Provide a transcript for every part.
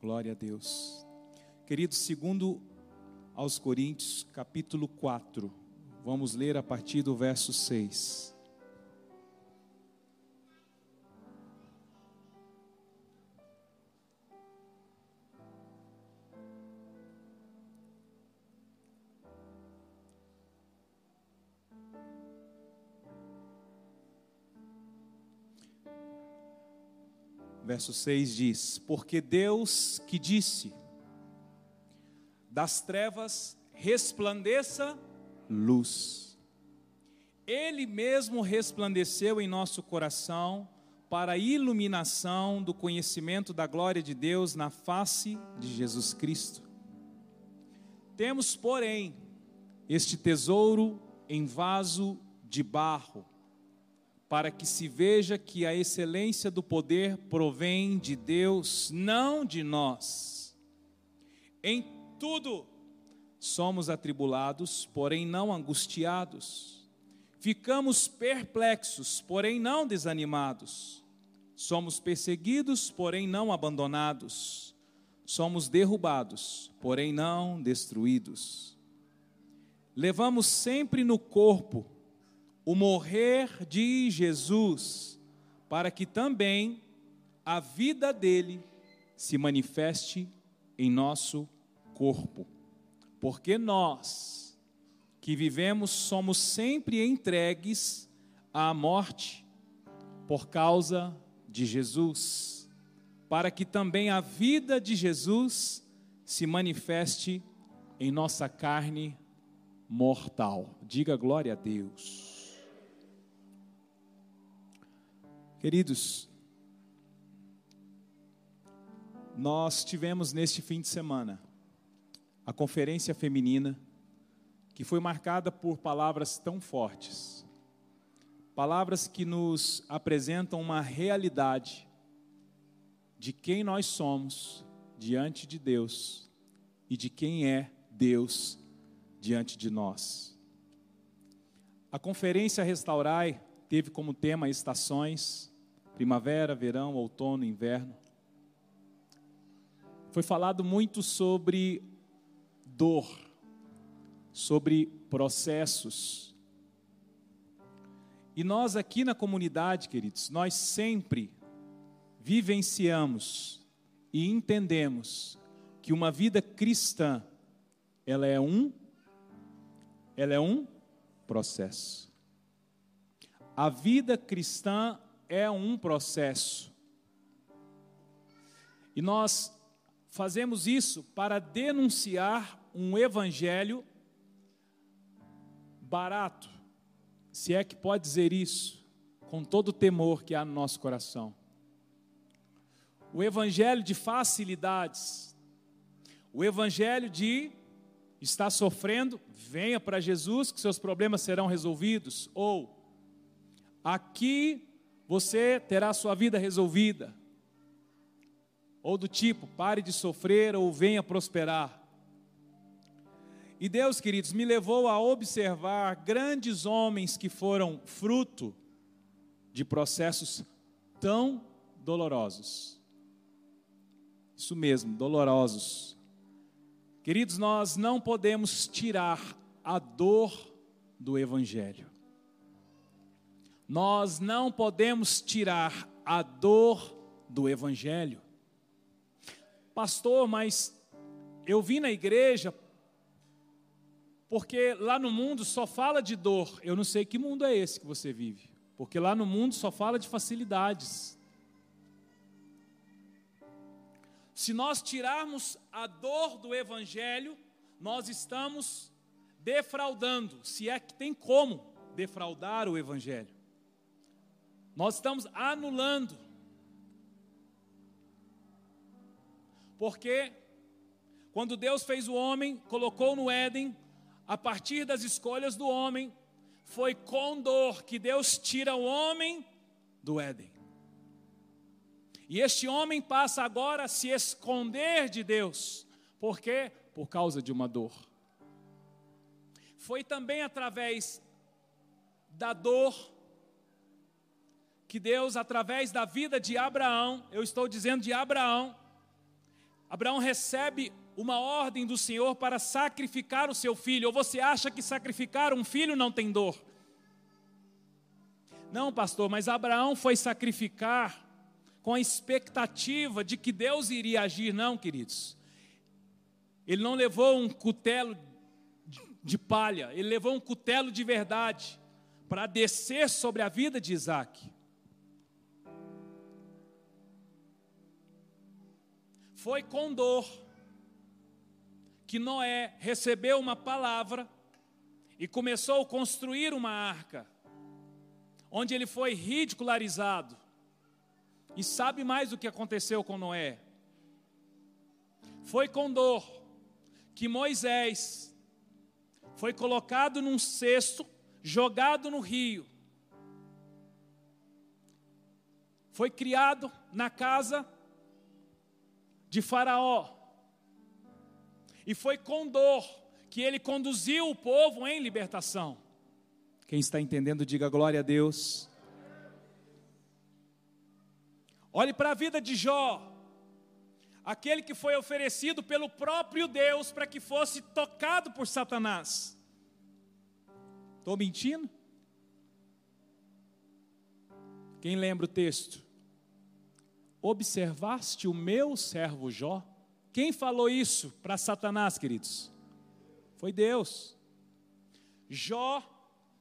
Glória a Deus. Querido, segundo aos Coríntios, capítulo 4, vamos ler a partir do verso 6. Verso 6 diz: Porque Deus que disse, das trevas resplandeça luz. Ele mesmo resplandeceu em nosso coração para a iluminação do conhecimento da glória de Deus na face de Jesus Cristo. Temos, porém, este tesouro em vaso de barro para que se veja que a excelência do poder provém de Deus, não de nós. Em tudo somos atribulados, porém não angustiados. Ficamos perplexos, porém não desanimados. Somos perseguidos, porém não abandonados. Somos derrubados, porém não destruídos. Levamos sempre no corpo o morrer de Jesus, para que também a vida dele se manifeste em nosso corpo. Porque nós, que vivemos, somos sempre entregues à morte por causa de Jesus, para que também a vida de Jesus se manifeste em nossa carne mortal. Diga glória a Deus. Queridos, nós tivemos neste fim de semana a conferência feminina que foi marcada por palavras tão fortes, palavras que nos apresentam uma realidade de quem nós somos diante de Deus e de quem é Deus diante de nós. A conferência Restaurai teve como tema estações, primavera, verão, outono, inverno. Foi falado muito sobre dor, sobre processos. E nós aqui na comunidade, queridos, nós sempre vivenciamos e entendemos que uma vida cristã ela é um ela é um processo. A vida cristã é um processo. E nós fazemos isso para denunciar um evangelho barato, se é que pode dizer isso, com todo o temor que há no nosso coração. O evangelho de facilidades, o evangelho de estar sofrendo, venha para Jesus que seus problemas serão resolvidos, ou Aqui você terá sua vida resolvida. Ou do tipo, pare de sofrer ou venha prosperar. E Deus, queridos, me levou a observar grandes homens que foram fruto de processos tão dolorosos. Isso mesmo, dolorosos. Queridos, nós não podemos tirar a dor do Evangelho. Nós não podemos tirar a dor do Evangelho. Pastor, mas eu vim na igreja porque lá no mundo só fala de dor. Eu não sei que mundo é esse que você vive, porque lá no mundo só fala de facilidades. Se nós tirarmos a dor do Evangelho, nós estamos defraudando, se é que tem como defraudar o Evangelho. Nós estamos anulando. Porque quando Deus fez o homem, colocou no Éden, a partir das escolhas do homem, foi com dor que Deus tira o homem do Éden. E este homem passa agora a se esconder de Deus. Por quê? Por causa de uma dor. Foi também através da dor que Deus, através da vida de Abraão, eu estou dizendo de Abraão, Abraão recebe uma ordem do Senhor para sacrificar o seu filho. Ou você acha que sacrificar um filho não tem dor? Não, pastor, mas Abraão foi sacrificar com a expectativa de que Deus iria agir, não, queridos. Ele não levou um cutelo de palha, ele levou um cutelo de verdade para descer sobre a vida de Isaac. Foi com dor que Noé recebeu uma palavra e começou a construir uma arca, onde ele foi ridicularizado. E sabe mais o que aconteceu com Noé? Foi com dor que Moisés foi colocado num cesto, jogado no rio. Foi criado na casa de Faraó. E foi com dor que ele conduziu o povo em libertação. Quem está entendendo, diga glória a Deus. Olhe para a vida de Jó, aquele que foi oferecido pelo próprio Deus para que fosse tocado por Satanás. Estou mentindo? Quem lembra o texto? Observaste o meu servo Jó? Quem falou isso para Satanás, queridos? Foi Deus. Jó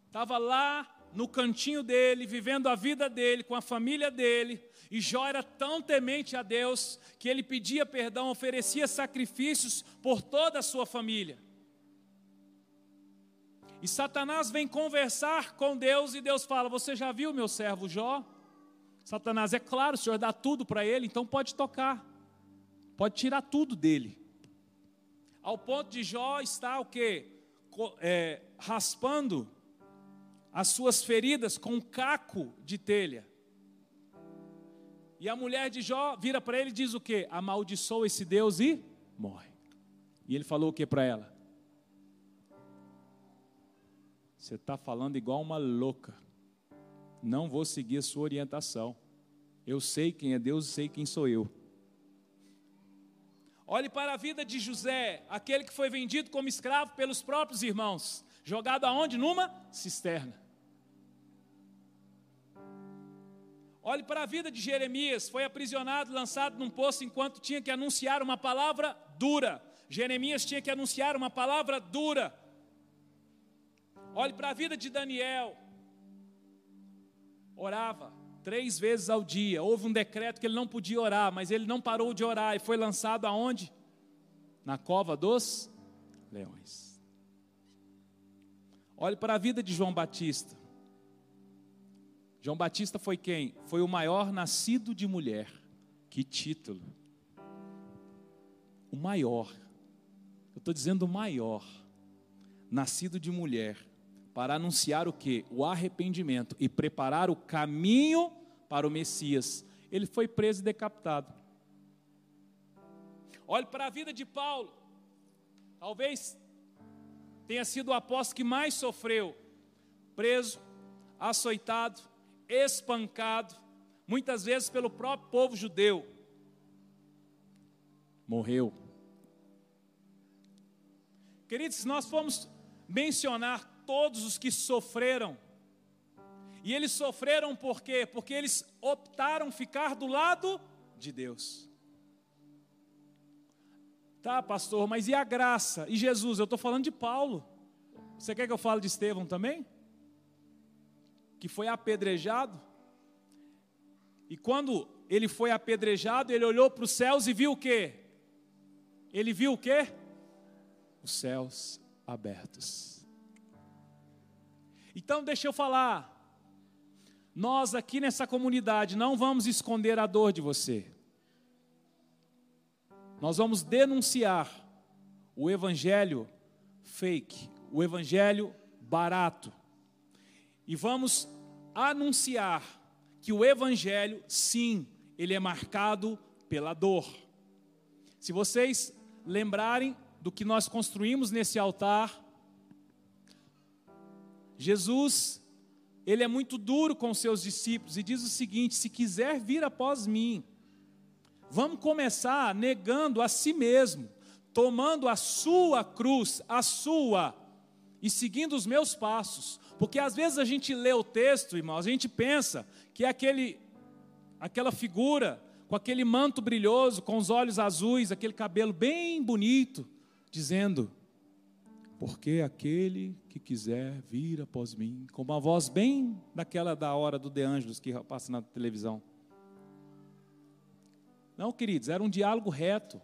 estava lá no cantinho dele, vivendo a vida dele, com a família dele, e Jó era tão temente a Deus que ele pedia perdão, oferecia sacrifícios por toda a sua família. E Satanás vem conversar com Deus e Deus fala: Você já viu meu servo Jó? Satanás, é claro, o Senhor dá tudo para ele, então pode tocar, pode tirar tudo dele. Ao ponto de Jó estar o quê? É, raspando as suas feridas com um caco de telha. E a mulher de Jó vira para ele e diz o que? Amaldiçoa esse Deus e morre. E ele falou o que para ela? Você está falando igual uma louca. Não vou seguir a sua orientação. Eu sei quem é Deus e sei quem sou eu. Olhe para a vida de José, aquele que foi vendido como escravo pelos próprios irmãos, jogado aonde? Numa cisterna. Olhe para a vida de Jeremias, foi aprisionado, lançado num poço enquanto tinha que anunciar uma palavra dura. Jeremias tinha que anunciar uma palavra dura. Olhe para a vida de Daniel. Orava três vezes ao dia. Houve um decreto que ele não podia orar, mas ele não parou de orar e foi lançado aonde? Na cova dos leões. Olhe para a vida de João Batista. João Batista foi quem? Foi o maior nascido de mulher. Que título! O maior. Eu estou dizendo o maior. Nascido de mulher. Para anunciar o que? O arrependimento e preparar o caminho para o Messias. Ele foi preso e decapitado. Olhe para a vida de Paulo. Talvez tenha sido o apóstolo que mais sofreu. Preso, açoitado, espancado, muitas vezes pelo próprio povo judeu. Morreu. Queridos, se nós formos mencionar todos os que sofreram, e eles sofreram por quê? Porque eles optaram ficar do lado de Deus. Tá, pastor, mas e a graça? E Jesus? Eu estou falando de Paulo. Você quer que eu fale de Estevão também? que foi apedrejado. E quando ele foi apedrejado, ele olhou para os céus e viu o quê? Ele viu o quê? Os céus abertos. Então, deixa eu falar. Nós aqui nessa comunidade não vamos esconder a dor de você. Nós vamos denunciar o evangelho fake, o evangelho barato, e vamos anunciar que o Evangelho, sim, ele é marcado pela dor. Se vocês lembrarem do que nós construímos nesse altar, Jesus, ele é muito duro com seus discípulos e diz o seguinte: se quiser vir após mim, Vamos começar negando a si mesmo, tomando a sua cruz, a sua, e seguindo os meus passos. Porque às vezes a gente lê o texto, irmãos, a gente pensa que é aquele, aquela figura com aquele manto brilhoso, com os olhos azuis, aquele cabelo bem bonito, dizendo: Porque aquele que quiser vir após mim, com uma voz bem daquela da hora do De Angelis que passa na televisão. Não, queridos, era um diálogo reto.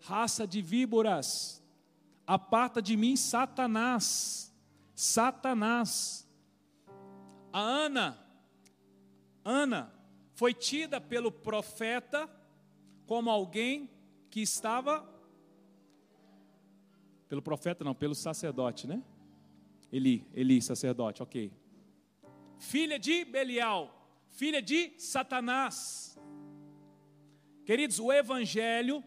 Raça de víboras, aparta de mim, Satanás. Satanás. A Ana, Ana foi tida pelo profeta como alguém que estava pelo profeta não, pelo sacerdote, né? Eli, Eli, sacerdote, ok. Filha de Belial, filha de Satanás. Queridos, o evangelho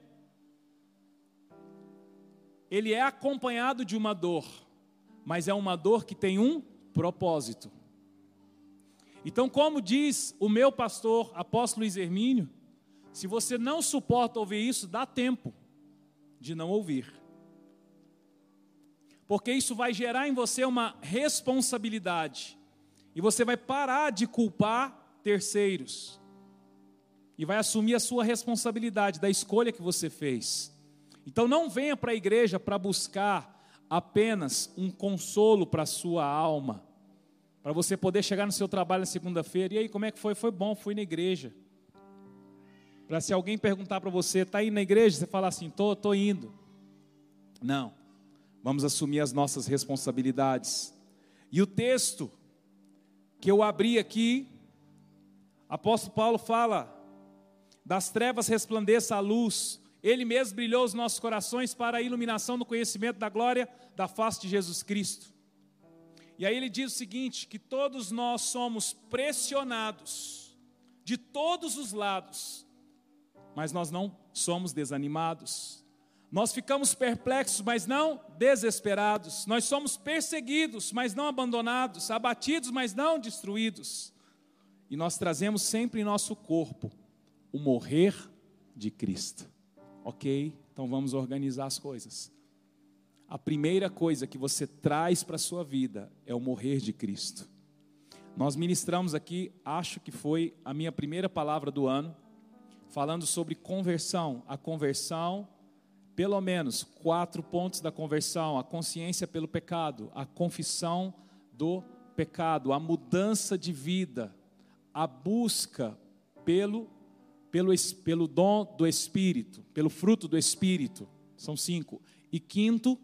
ele é acompanhado de uma dor, mas é uma dor que tem um propósito. Então, como diz o meu pastor, apóstolo Luiz Hermínio, se você não suporta ouvir isso, dá tempo de não ouvir. Porque isso vai gerar em você uma responsabilidade. E você vai parar de culpar terceiros. E vai assumir a sua responsabilidade da escolha que você fez. Então não venha para a igreja para buscar apenas um consolo para a sua alma para você poder chegar no seu trabalho na segunda-feira. E aí, como é que foi? Foi bom, fui na igreja. Para se alguém perguntar para você, está indo na igreja? Você falar assim, estou, estou indo. Não. Vamos assumir as nossas responsabilidades. E o texto que eu abri aqui, apóstolo Paulo fala: das trevas resplandeça a luz, ele mesmo brilhou os nossos corações para a iluminação do conhecimento da glória da face de Jesus Cristo. E aí ele diz o seguinte: que todos nós somos pressionados de todos os lados, mas nós não somos desanimados. Nós ficamos perplexos, mas não desesperados. Nós somos perseguidos, mas não abandonados, abatidos, mas não destruídos. E nós trazemos sempre em nosso corpo o morrer de Cristo. Ok? Então vamos organizar as coisas a primeira coisa que você traz para a sua vida é o morrer de Cristo. Nós ministramos aqui, acho que foi a minha primeira palavra do ano, falando sobre conversão. A conversão, pelo menos quatro pontos da conversão: a consciência pelo pecado, a confissão do pecado, a mudança de vida, a busca pelo, pelo, pelo dom do Espírito, pelo fruto do Espírito. São cinco. E quinto,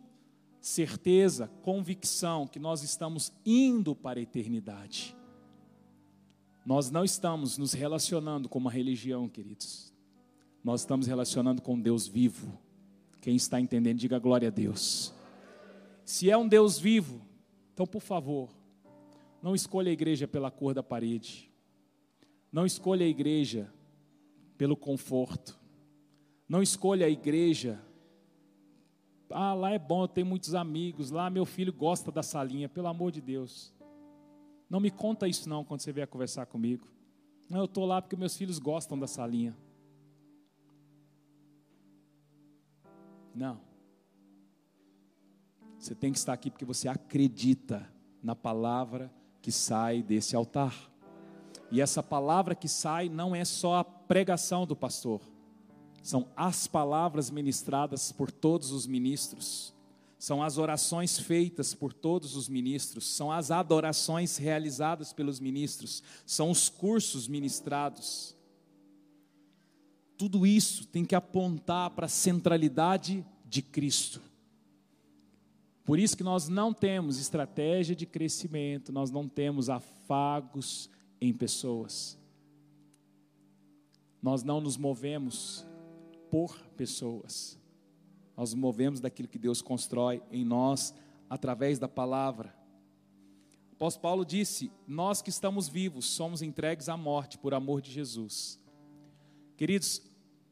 certeza, convicção que nós estamos indo para a eternidade. Nós não estamos nos relacionando com uma religião, queridos. Nós estamos relacionando com Deus vivo. Quem está entendendo, diga glória a Deus. Se é um Deus vivo, então por favor, não escolha a igreja pela cor da parede. Não escolha a igreja pelo conforto. Não escolha a igreja ah, lá é bom, eu tenho muitos amigos, lá meu filho gosta da salinha, pelo amor de Deus. Não me conta isso não quando você vier conversar comigo. Não, eu estou lá porque meus filhos gostam da salinha. Não. Você tem que estar aqui porque você acredita na palavra que sai desse altar. E essa palavra que sai não é só a pregação do pastor são as palavras ministradas por todos os ministros, são as orações feitas por todos os ministros, são as adorações realizadas pelos ministros, são os cursos ministrados. Tudo isso tem que apontar para a centralidade de Cristo. Por isso que nós não temos estratégia de crescimento, nós não temos afagos em pessoas. Nós não nos movemos por pessoas. Nós movemos daquilo que Deus constrói em nós através da palavra. Apóstolo Paulo disse: Nós que estamos vivos somos entregues à morte por amor de Jesus. Queridos,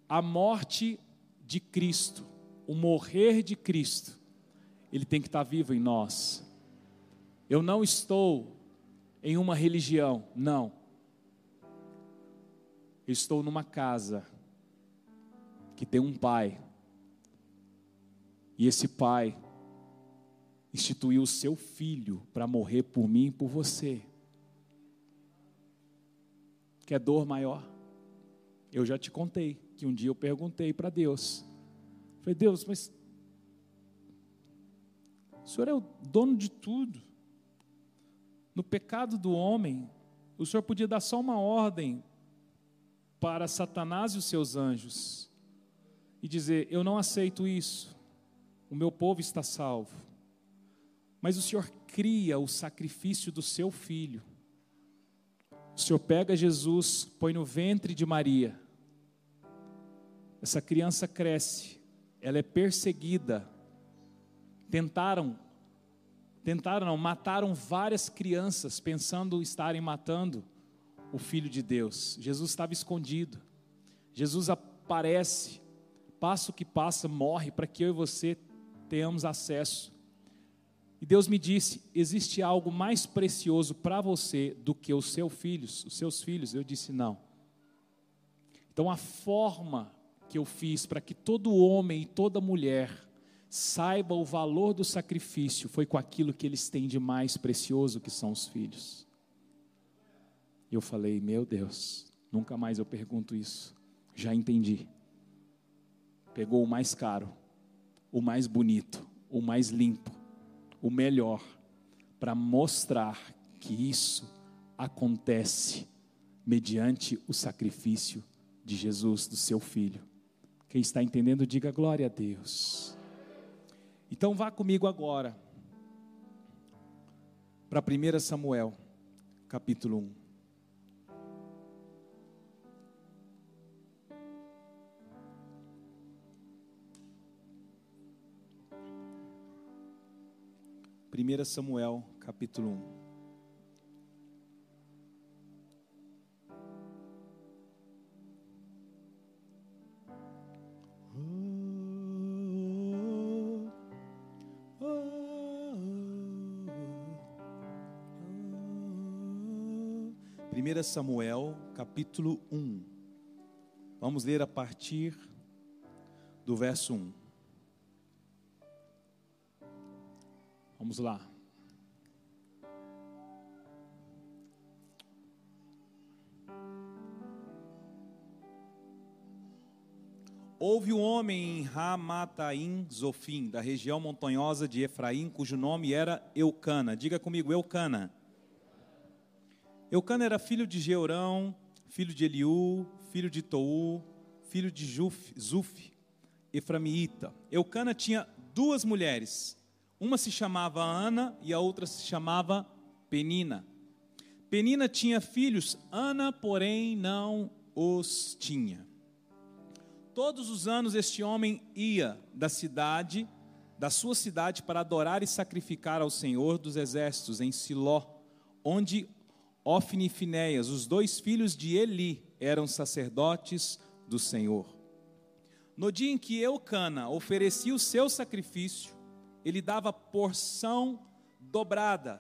a morte de Cristo, o morrer de Cristo, ele tem que estar vivo em nós. Eu não estou em uma religião, não. Eu estou numa casa que tem um pai, e esse pai instituiu o seu filho para morrer por mim e por você. Quer dor maior? Eu já te contei que um dia eu perguntei para Deus. Falei, Deus, mas o Senhor é o dono de tudo. No pecado do homem, o Senhor podia dar só uma ordem para Satanás e os seus anjos e dizer: Eu não aceito isso, o meu povo está salvo. Mas o Senhor cria o sacrifício do seu filho. O Senhor pega Jesus, põe no ventre de Maria. Essa criança cresce, ela é perseguida. Tentaram, tentaram não, mataram várias crianças pensando estarem matando o filho de Deus. Jesus estava escondido. Jesus aparece, passo que passa, morre para que eu e você tenhamos acesso. E Deus me disse: existe algo mais precioso para você do que os seus filhos, os seus filhos. Eu disse: não. Então a forma que eu fiz para que todo homem e toda mulher saiba o valor do sacrifício foi com aquilo que eles têm de mais precioso, que são os filhos. E eu falei: meu Deus, nunca mais eu pergunto isso. Já entendi. Pegou o mais caro, o mais bonito, o mais limpo o melhor para mostrar que isso acontece mediante o sacrifício de Jesus, do seu filho. Quem está entendendo, diga glória a Deus. Então vá comigo agora para 1 Samuel, capítulo 1. 1 Samuel, capítulo 1. Primeira Samuel, capítulo 1. Vamos ler a partir do verso 1. Vamos lá. Houve um homem em Ramataim Zofim, da região montanhosa de Efraim, cujo nome era Eucana. Diga comigo, Eucana. Eucana era filho de Georão, filho de Eliú, filho de Tou, filho de Juf, Zuf, Eframiita. Eucana tinha duas mulheres, uma se chamava Ana e a outra se chamava Penina. Penina tinha filhos, Ana, porém, não os tinha. Todos os anos este homem ia da cidade, da sua cidade, para adorar e sacrificar ao Senhor dos exércitos em Siló, onde Ofni e Finéias, os dois filhos de Eli, eram sacerdotes do Senhor. No dia em que Eucana oferecia o seu sacrifício, ele dava porção dobrada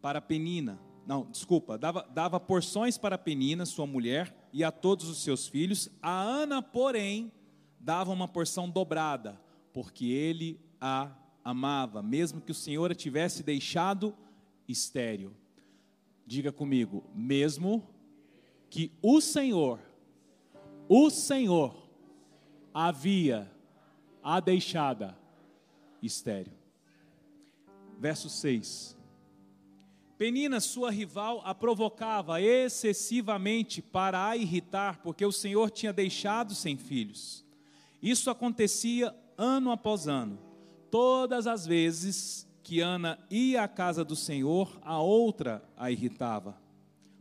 para Penina. Não, desculpa, dava, dava porções para Penina, sua mulher, e a todos os seus filhos. A Ana, porém, dava uma porção dobrada, porque ele a amava, mesmo que o Senhor a tivesse deixado estéril. Diga comigo, mesmo que o Senhor, o Senhor havia a deixada estéreo. Verso 6. Penina, sua rival, a provocava excessivamente para a irritar, porque o Senhor tinha deixado sem filhos. Isso acontecia ano após ano. Todas as vezes que Ana ia à casa do Senhor, a outra a irritava.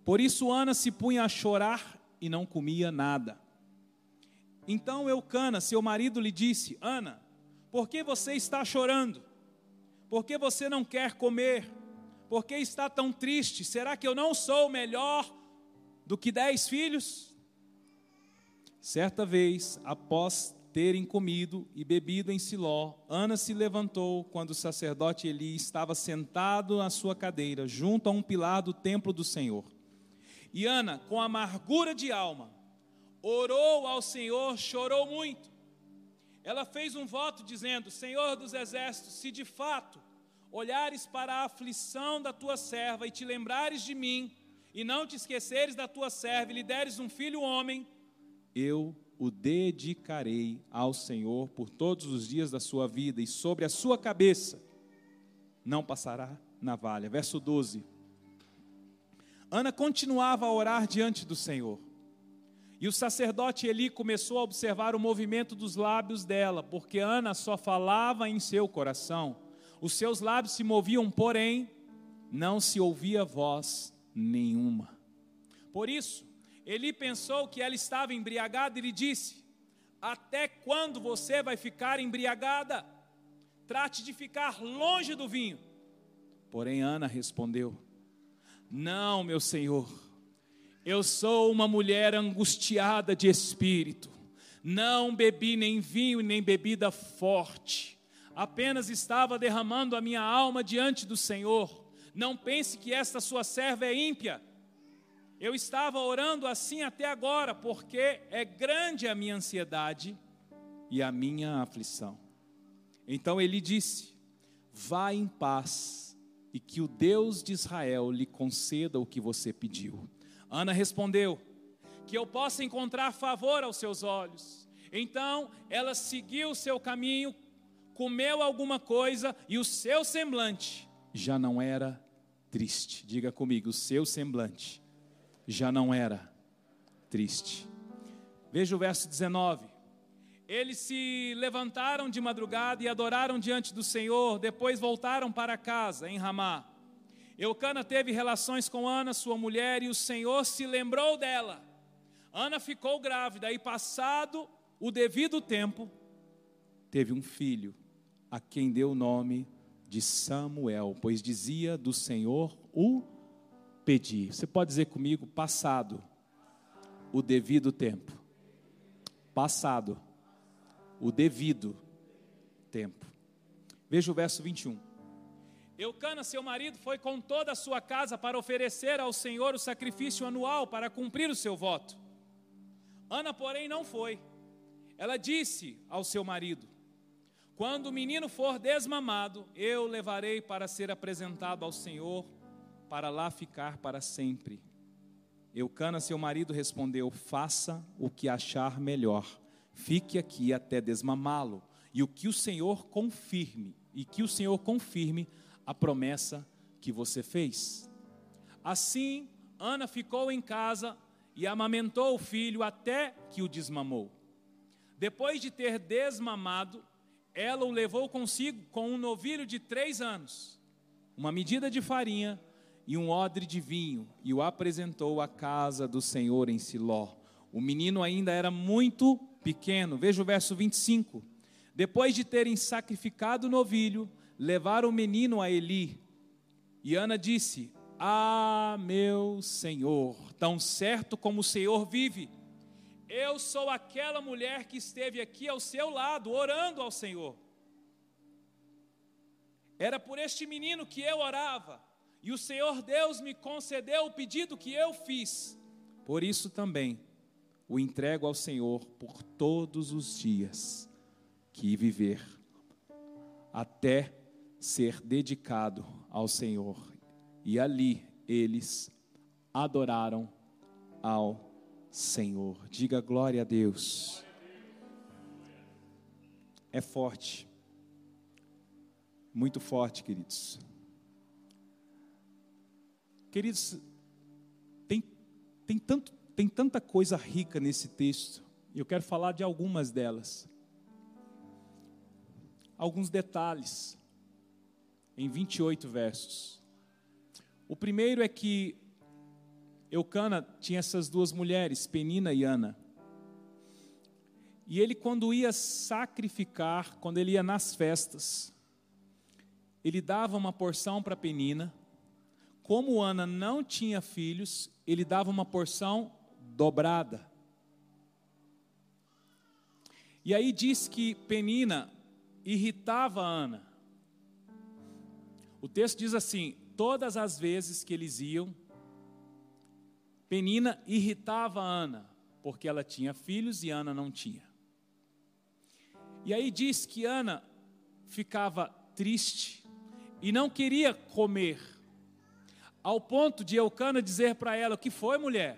Por isso Ana se punha a chorar e não comia nada. Então Eucana, seu marido, lhe disse: Ana, por que você está chorando? Por que você não quer comer? Por que está tão triste? Será que eu não sou melhor do que dez filhos? Certa vez, após terem comido e bebido em Siló, Ana se levantou quando o sacerdote Eli estava sentado na sua cadeira, junto a um pilar do templo do Senhor. E Ana, com amargura de alma, orou ao Senhor, chorou muito. Ela fez um voto dizendo: Senhor dos exércitos, se de fato olhares para a aflição da tua serva e te lembrares de mim, e não te esqueceres da tua serva e lhe deres um filho homem, eu o dedicarei ao Senhor por todos os dias da sua vida, e sobre a sua cabeça não passará navalha. Verso 12. Ana continuava a orar diante do Senhor. E o sacerdote Eli começou a observar o movimento dos lábios dela, porque Ana só falava em seu coração. Os seus lábios se moviam, porém, não se ouvia voz nenhuma. Por isso, Eli pensou que ela estava embriagada e lhe disse: Até quando você vai ficar embriagada? Trate de ficar longe do vinho. Porém, Ana respondeu: Não, meu senhor eu sou uma mulher angustiada de espírito. Não bebi nem vinho nem bebida forte. Apenas estava derramando a minha alma diante do Senhor. Não pense que esta sua serva é ímpia. Eu estava orando assim até agora, porque é grande a minha ansiedade e a minha aflição. Então ele disse: Vá em paz, e que o Deus de Israel lhe conceda o que você pediu. Ana respondeu: Que eu possa encontrar favor aos seus olhos. Então ela seguiu o seu caminho, comeu alguma coisa e o seu semblante já não era triste. Diga comigo, o seu semblante já não era triste. Veja o verso 19. Eles se levantaram de madrugada e adoraram diante do Senhor, depois voltaram para casa em Ramá. Eucana teve relações com Ana, sua mulher, e o Senhor se lembrou dela. Ana ficou grávida e, passado o devido tempo, teve um filho, a quem deu o nome de Samuel, pois dizia do Senhor o pedi. Você pode dizer comigo, passado o devido tempo. Passado o devido tempo. Veja o verso 21. Eucana, seu marido, foi com toda a sua casa para oferecer ao Senhor o sacrifício anual para cumprir o seu voto. Ana, porém, não foi. Ela disse ao seu marido: Quando o menino for desmamado, eu levarei para ser apresentado ao Senhor, para lá ficar para sempre. Eucana, seu marido, respondeu: Faça o que achar melhor. Fique aqui até desmamá-lo, e o que o Senhor confirme, e que o Senhor confirme a promessa que você fez. Assim, Ana ficou em casa e amamentou o filho até que o desmamou. Depois de ter desmamado, ela o levou consigo com um novilho de três anos, uma medida de farinha e um odre de vinho, e o apresentou à casa do Senhor em Siló. O menino ainda era muito pequeno. Veja o verso 25. Depois de terem sacrificado o novilho, levaram o menino a Eli. E Ana disse: Ah, meu Senhor, tão certo como o Senhor vive, eu sou aquela mulher que esteve aqui ao seu lado, orando ao Senhor. Era por este menino que eu orava, e o Senhor Deus me concedeu o pedido que eu fiz. Por isso também o entrego ao Senhor por todos os dias que viver, até ser dedicado ao Senhor. E ali eles adoraram ao Senhor. Diga glória a Deus. É forte. Muito forte, queridos. Queridos, tem, tem, tanto, tem tanta coisa rica nesse texto. Eu quero falar de algumas delas. Alguns detalhes em 28 versos. O primeiro é que Eucana tinha essas duas mulheres, Penina e Ana. E ele, quando ia sacrificar, quando ele ia nas festas, ele dava uma porção para Penina. Como Ana não tinha filhos, ele dava uma porção dobrada. E aí diz que Penina irritava Ana. O texto diz assim: todas as vezes que eles iam, Penina irritava Ana, porque ela tinha filhos e Ana não tinha. E aí diz que Ana ficava triste e não queria comer, ao ponto de Eucana dizer para ela: O que foi, mulher?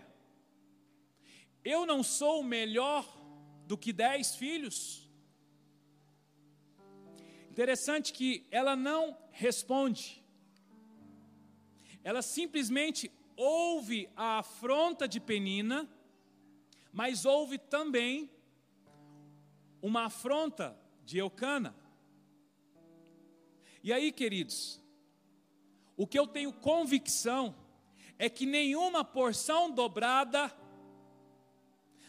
Eu não sou melhor do que dez filhos? Interessante que ela não responde, ela simplesmente ouve a afronta de Penina, mas ouve também uma afronta de Eucana. E aí, queridos, o que eu tenho convicção é que nenhuma porção dobrada,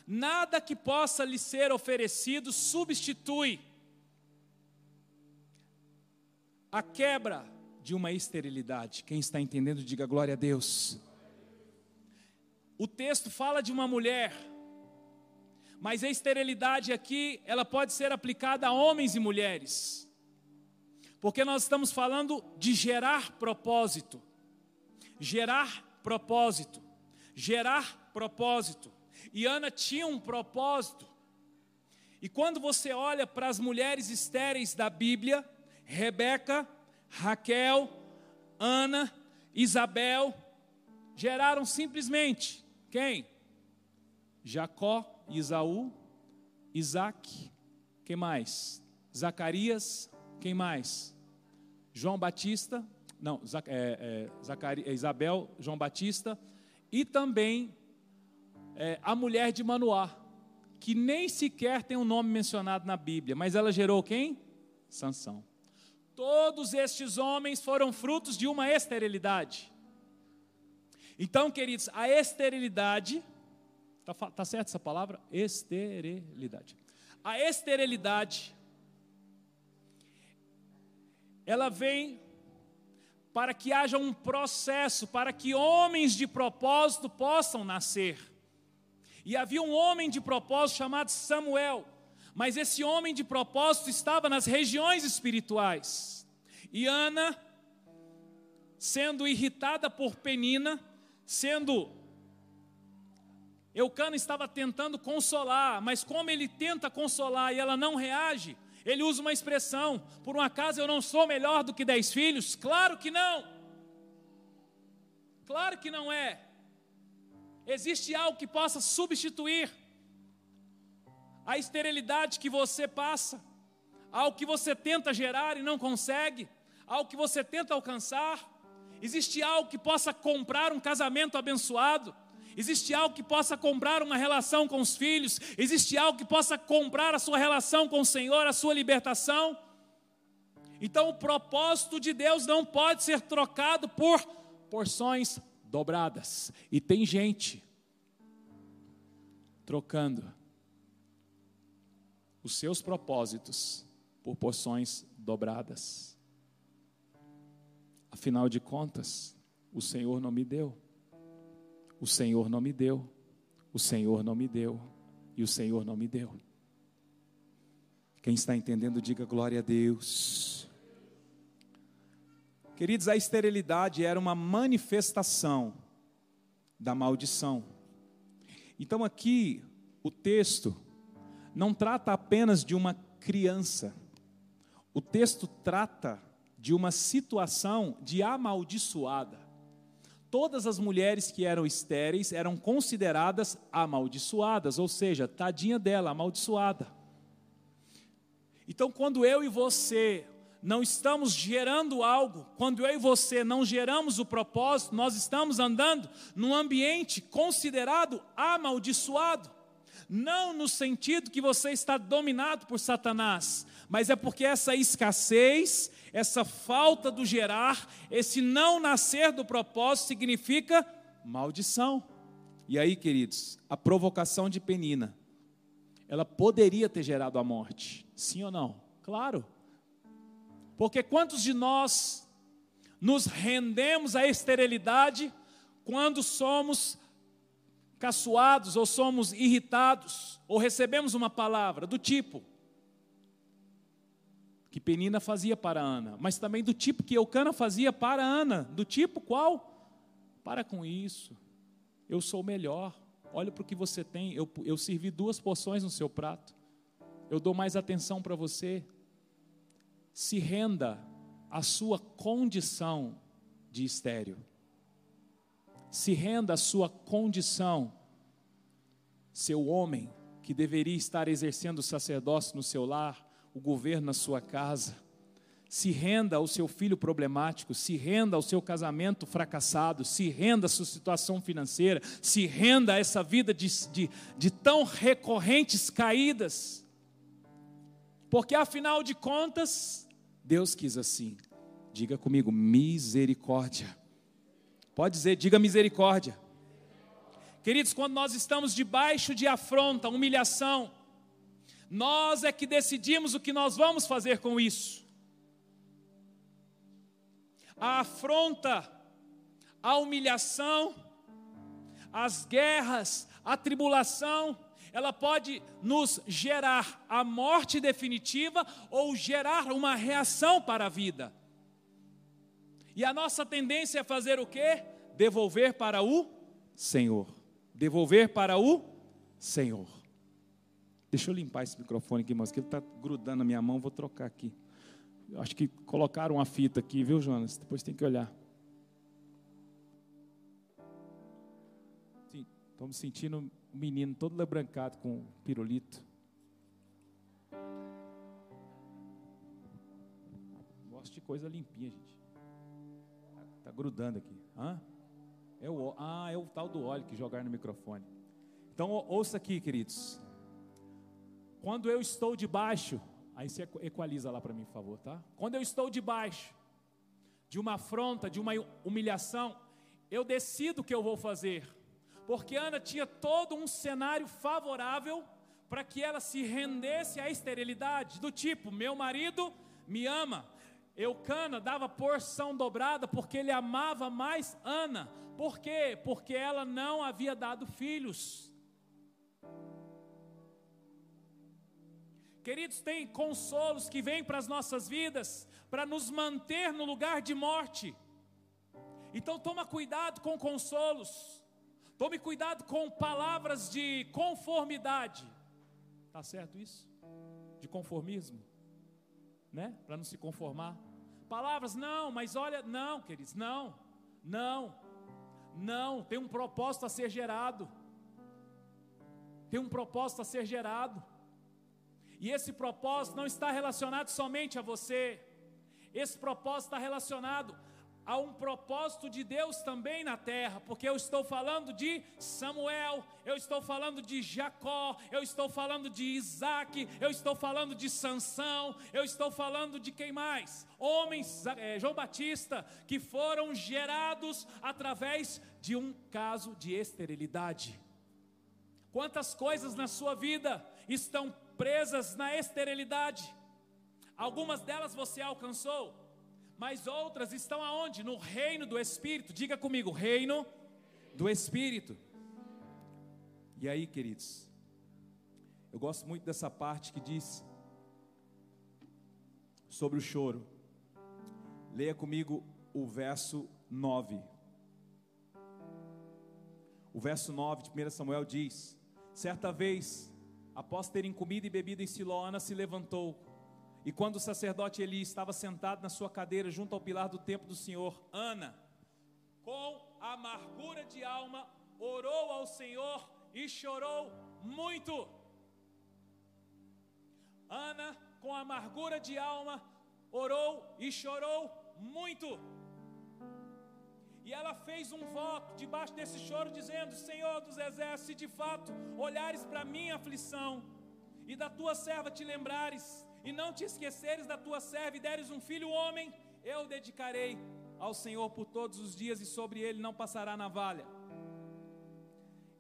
nada que possa lhe ser oferecido substitui a quebra de uma esterilidade. Quem está entendendo, diga glória a Deus. O texto fala de uma mulher, mas a esterilidade aqui, ela pode ser aplicada a homens e mulheres. Porque nós estamos falando de gerar propósito. Gerar propósito. Gerar propósito. E Ana tinha um propósito. E quando você olha para as mulheres estéreis da Bíblia, Rebeca, Raquel, Ana, Isabel, geraram simplesmente quem? Jacó, Isaú, Isaac, quem mais? Zacarias, quem mais? João Batista, não, é, é, Zacari, é Isabel, João Batista, e também é, a mulher de Manoá, que nem sequer tem um nome mencionado na Bíblia, mas ela gerou quem? Sansão. Todos estes homens foram frutos de uma esterilidade. Então, queridos, a esterilidade, está tá certo essa palavra? Esterilidade. A esterilidade, ela vem para que haja um processo, para que homens de propósito possam nascer. E havia um homem de propósito chamado Samuel mas esse homem de propósito estava nas regiões espirituais. E Ana, sendo irritada por Penina, sendo. Eucana estava tentando consolar, mas como ele tenta consolar e ela não reage, ele usa uma expressão: por um acaso eu não sou melhor do que dez filhos? Claro que não. Claro que não é. Existe algo que possa substituir a esterilidade que você passa, ao que você tenta gerar e não consegue, ao que você tenta alcançar. Existe algo que possa comprar um casamento abençoado, existe algo que possa comprar uma relação com os filhos, existe algo que possa comprar a sua relação com o Senhor, a sua libertação. Então, o propósito de Deus não pode ser trocado por porções dobradas. E tem gente trocando os seus propósitos por porções dobradas. Afinal de contas, o Senhor não me deu, o Senhor não me deu, o Senhor não me deu e o Senhor não me deu. Quem está entendendo, diga glória a Deus. Queridos, a esterilidade era uma manifestação da maldição. Então, aqui, o texto não trata apenas de uma criança. O texto trata de uma situação de amaldiçoada. Todas as mulheres que eram estéreis eram consideradas amaldiçoadas, ou seja, tadinha dela, amaldiçoada. Então, quando eu e você não estamos gerando algo, quando eu e você não geramos o propósito, nós estamos andando num ambiente considerado amaldiçoado. Não no sentido que você está dominado por Satanás, mas é porque essa escassez, essa falta do gerar, esse não nascer do propósito significa maldição. E aí, queridos, a provocação de Penina, ela poderia ter gerado a morte, sim ou não? Claro. Porque quantos de nós nos rendemos à esterilidade quando somos caçoados ou somos irritados ou recebemos uma palavra do tipo que Penina fazia para Ana, mas também do tipo que Eucana fazia para Ana, do tipo qual? Para com isso, eu sou melhor. Olha para o que você tem. Eu, eu servi duas porções no seu prato. Eu dou mais atenção para você. Se renda à sua condição de estéreo. Se renda à sua condição, seu homem, que deveria estar exercendo o sacerdócio no seu lar, o governo na sua casa se renda ao seu filho problemático, se renda ao seu casamento fracassado, se renda à sua situação financeira, se renda a essa vida de, de, de tão recorrentes caídas, porque afinal de contas, Deus quis assim. Diga comigo, misericórdia. Pode dizer, diga misericórdia. Queridos, quando nós estamos debaixo de afronta, humilhação, nós é que decidimos o que nós vamos fazer com isso a afronta, a humilhação, as guerras, a tribulação, ela pode nos gerar a morte definitiva ou gerar uma reação para a vida. E a nossa tendência é fazer o quê? Devolver para o Senhor. Devolver para o Senhor. Deixa eu limpar esse microfone aqui, mas que ele está grudando na minha mão, vou trocar aqui. Acho que colocaram uma fita aqui, viu, Jonas? Depois tem que olhar. Sim, estamos sentindo um menino todo lebrancado com pirulito. Gosto de coisa limpinha, gente. Tá grudando aqui. Hã? É o, ah, é o tal do óleo que jogar no microfone. Então, ouça aqui, queridos. Quando eu estou debaixo Aí você equaliza lá para mim, por favor, tá? Quando eu estou debaixo de uma afronta, de uma humilhação, eu decido o que eu vou fazer. Porque Ana tinha todo um cenário favorável para que ela se rendesse à esterilidade, do tipo: meu marido me ama. Eucana dava porção dobrada porque ele amava mais Ana. Por quê? Porque ela não havia dado filhos. Queridos, tem consolos que vêm para as nossas vidas para nos manter no lugar de morte. Então toma cuidado com consolos. Tome cuidado com palavras de conformidade. Tá certo isso? De conformismo, né? Para não se conformar. Palavras não, mas olha, não, queridos, não. Não. Não, tem um propósito a ser gerado. Tem um propósito a ser gerado. E esse propósito não está relacionado somente a você, esse propósito está relacionado a um propósito de Deus também na terra, porque eu estou falando de Samuel, eu estou falando de Jacó, eu estou falando de Isaac, eu estou falando de Sansão, eu estou falando de quem mais? Homens, é, João Batista, que foram gerados através de um caso de esterilidade. Quantas coisas na sua vida estão presas na esterilidade. Algumas delas você alcançou, mas outras estão aonde? No reino do Espírito. Diga comigo, reino do Espírito. E aí, queridos, eu gosto muito dessa parte que diz sobre o choro. Leia comigo o verso 9. O verso 9 de 1 Samuel diz: Certa vez após terem comido e bebido em Siló, Ana se levantou. E quando o sacerdote Eli estava sentado na sua cadeira junto ao pilar do templo do Senhor, Ana, com amargura de alma, orou ao Senhor e chorou muito. Ana, com amargura de alma, orou e chorou muito. E ela fez um voto debaixo desse choro, dizendo: Senhor dos exércitos, se de fato olhares para minha aflição, e da tua serva te lembrares, e não te esqueceres da tua serva, e deres um filho homem, eu dedicarei ao Senhor por todos os dias, e sobre ele não passará navalha.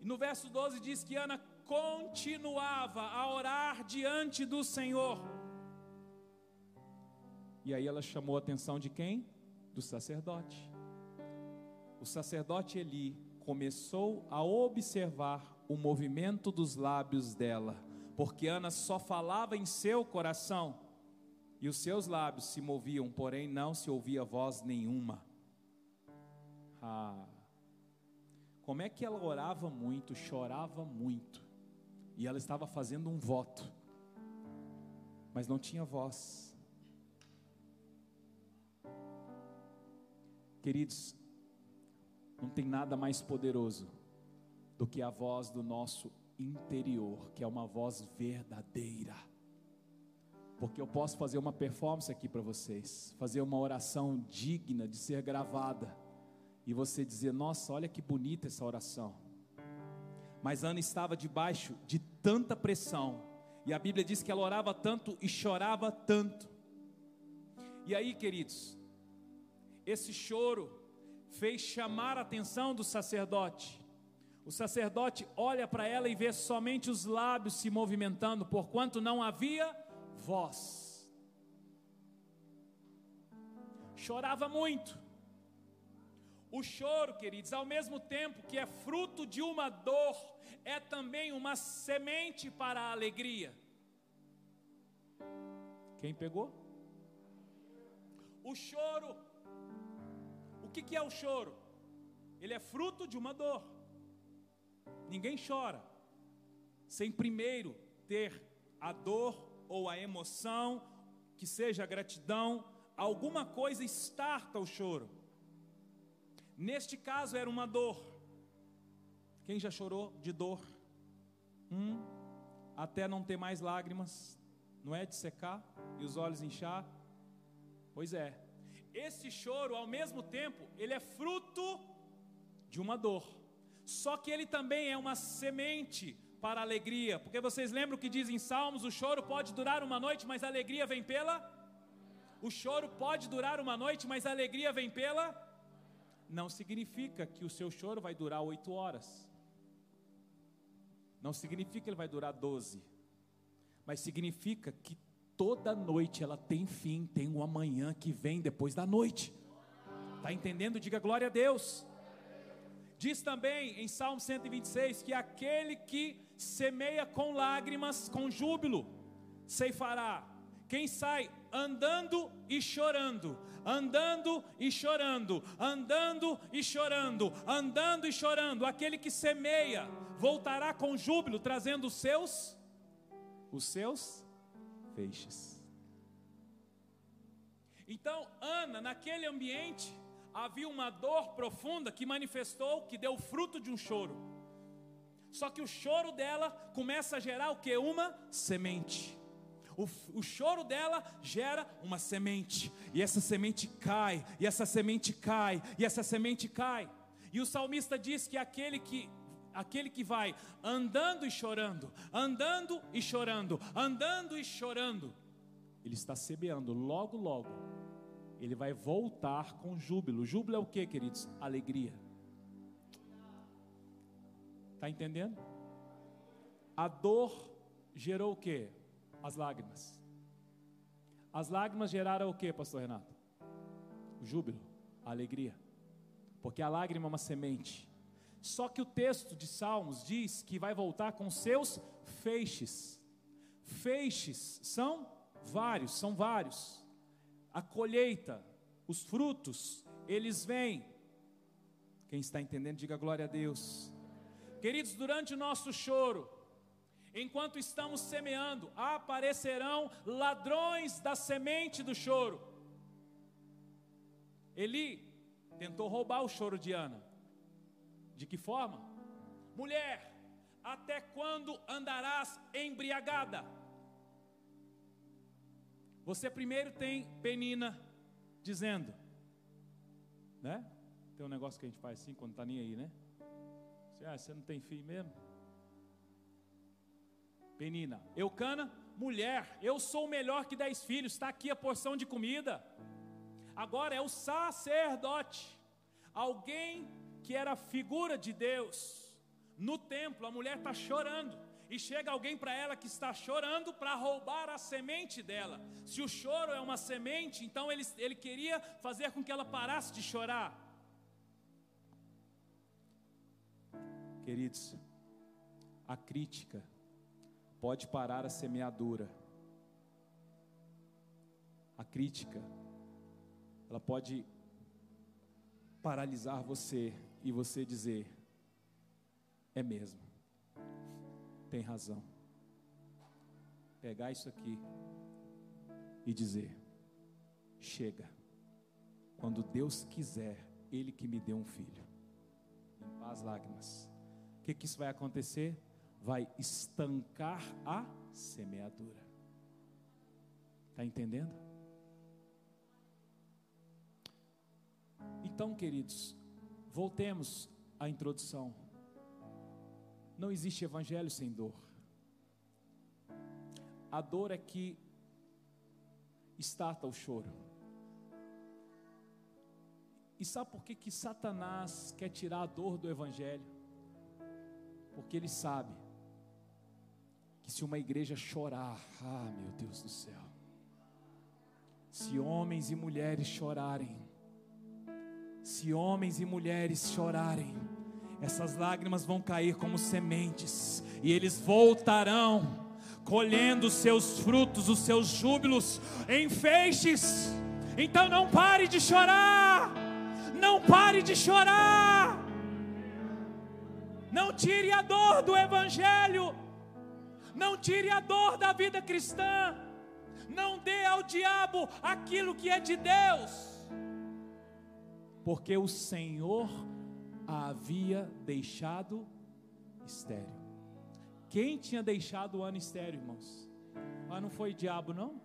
E no verso 12 diz que Ana continuava a orar diante do Senhor. E aí ela chamou a atenção de quem? Do sacerdote o sacerdote Eli começou a observar o movimento dos lábios dela, porque Ana só falava em seu coração e os seus lábios se moviam, porém não se ouvia voz nenhuma. Ah. como é que ela orava muito, chorava muito, e ela estava fazendo um voto, mas não tinha voz. Queridos, não tem nada mais poderoso do que a voz do nosso interior, que é uma voz verdadeira. Porque eu posso fazer uma performance aqui para vocês, fazer uma oração digna de ser gravada, e você dizer: Nossa, olha que bonita essa oração. Mas Ana estava debaixo de tanta pressão, e a Bíblia diz que ela orava tanto e chorava tanto. E aí, queridos, esse choro fez chamar a atenção do sacerdote. O sacerdote olha para ela e vê somente os lábios se movimentando, porquanto não havia voz. Chorava muito. O choro, queridos, ao mesmo tempo que é fruto de uma dor, é também uma semente para a alegria. Quem pegou? O choro o que, é o choro? Ele é fruto de uma dor. Ninguém chora sem primeiro ter a dor ou a emoção, que seja a gratidão, alguma coisa estarta o choro. Neste caso era uma dor. Quem já chorou de dor? Hum, até não ter mais lágrimas, não é de secar e os olhos inchar? Pois é, esse choro, ao mesmo tempo, ele é fruto de uma dor. Só que ele também é uma semente para a alegria, porque vocês lembram que diz em Salmos: o choro pode durar uma noite, mas a alegria vem pela. O choro pode durar uma noite, mas a alegria vem pela. Não significa que o seu choro vai durar oito horas. Não significa que ele vai durar doze. Mas significa que toda noite ela tem fim, tem um amanhã que vem depois da noite. Está entendendo? Diga glória a Deus. Diz também em Salmo 126 que aquele que semeia com lágrimas, com júbilo, ceifará. Quem sai andando e chorando, andando e chorando, andando e chorando, andando e chorando, aquele que semeia voltará com júbilo, trazendo os seus os seus feixes. Então, Ana, naquele ambiente, havia uma dor profunda que manifestou, que deu fruto de um choro. Só que o choro dela começa a gerar o que? Uma semente. O, o, choro dela gera uma semente, e essa semente cai, e essa semente cai, e essa semente cai. E o salmista diz que aquele que aquele que vai andando e chorando, andando e chorando, andando e chorando, ele está semeando, logo, logo, ele vai voltar com júbilo. Júbilo é o que, queridos? Alegria. Está entendendo? A dor gerou o que? As lágrimas. As lágrimas geraram o que, pastor Renato? O júbilo, a alegria. Porque a lágrima é uma semente. Só que o texto de Salmos diz que vai voltar com seus feixes. Feixes são vários, são vários. A colheita, os frutos, eles vêm. Quem está entendendo, diga glória a Deus. Queridos, durante o nosso choro, enquanto estamos semeando, aparecerão ladrões da semente do choro. Eli tentou roubar o choro de Ana. De que forma? Mulher, até quando andarás embriagada? Você primeiro tem Penina dizendo, né? Tem um negócio que a gente faz assim quando está nem aí, né? Você, ah, você não tem filho mesmo? Penina, Eucana, mulher, eu sou melhor que dez filhos, está aqui a porção de comida. Agora é o sacerdote, alguém que era figura de Deus, no templo, a mulher está chorando. E chega alguém para ela que está chorando para roubar a semente dela. Se o choro é uma semente, então ele, ele queria fazer com que ela parasse de chorar. Queridos, a crítica pode parar a semeadura. A crítica, ela pode paralisar você e você dizer: É mesmo. Tem razão. Pegar isso aqui e dizer: chega. Quando Deus quiser, Ele que me dê um filho. Limpar as lágrimas. O que, que isso vai acontecer? Vai estancar a semeadura. Está entendendo? Então, queridos, voltemos à introdução. Não existe evangelho sem dor. A dor é que estarta o choro. E sabe por que, que Satanás quer tirar a dor do evangelho? Porque ele sabe que se uma igreja chorar, ah, meu Deus do céu, se homens e mulheres chorarem, se homens e mulheres chorarem, essas lágrimas vão cair como sementes, e eles voltarão, colhendo os seus frutos, os seus júbilos em feixes. Então não pare de chorar, não pare de chorar, não tire a dor do Evangelho, não tire a dor da vida cristã, não dê ao diabo aquilo que é de Deus, porque o Senhor a havia deixado estéreo. Quem tinha deixado o ano estéreo, irmãos? Ah, não foi diabo, não?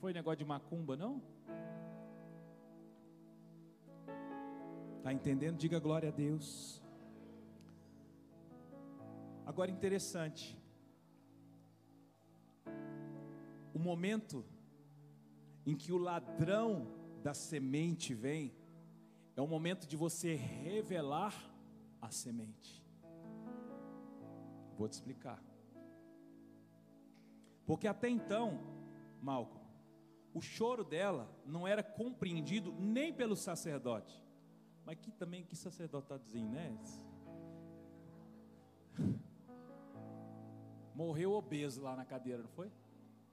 Foi negócio de macumba, não? Está entendendo? Diga glória a Deus. Agora interessante. O momento em que o ladrão da semente vem, é o momento de você revelar a semente. Vou te explicar. Porque até então, Malco, o choro dela não era compreendido nem pelo sacerdote. Mas que também que dizendo, né? Morreu obeso lá na cadeira, não foi?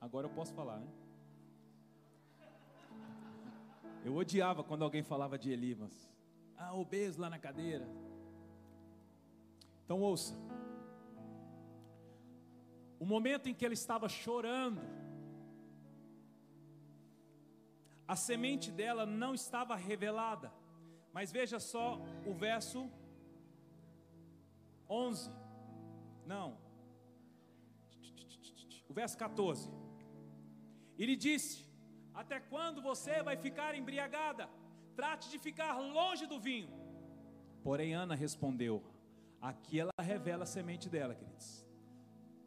Agora eu posso falar, né? Eu odiava quando alguém falava de Elimas. Ah, obeso lá na cadeira. Então ouça. O momento em que ele estava chorando, a semente dela não estava revelada. Mas veja só o verso 11. Não. O verso 14. Ele disse: até quando você vai ficar embriagada? Trate de ficar longe do vinho. Porém, Ana respondeu: Aqui ela revela a semente dela, queridos.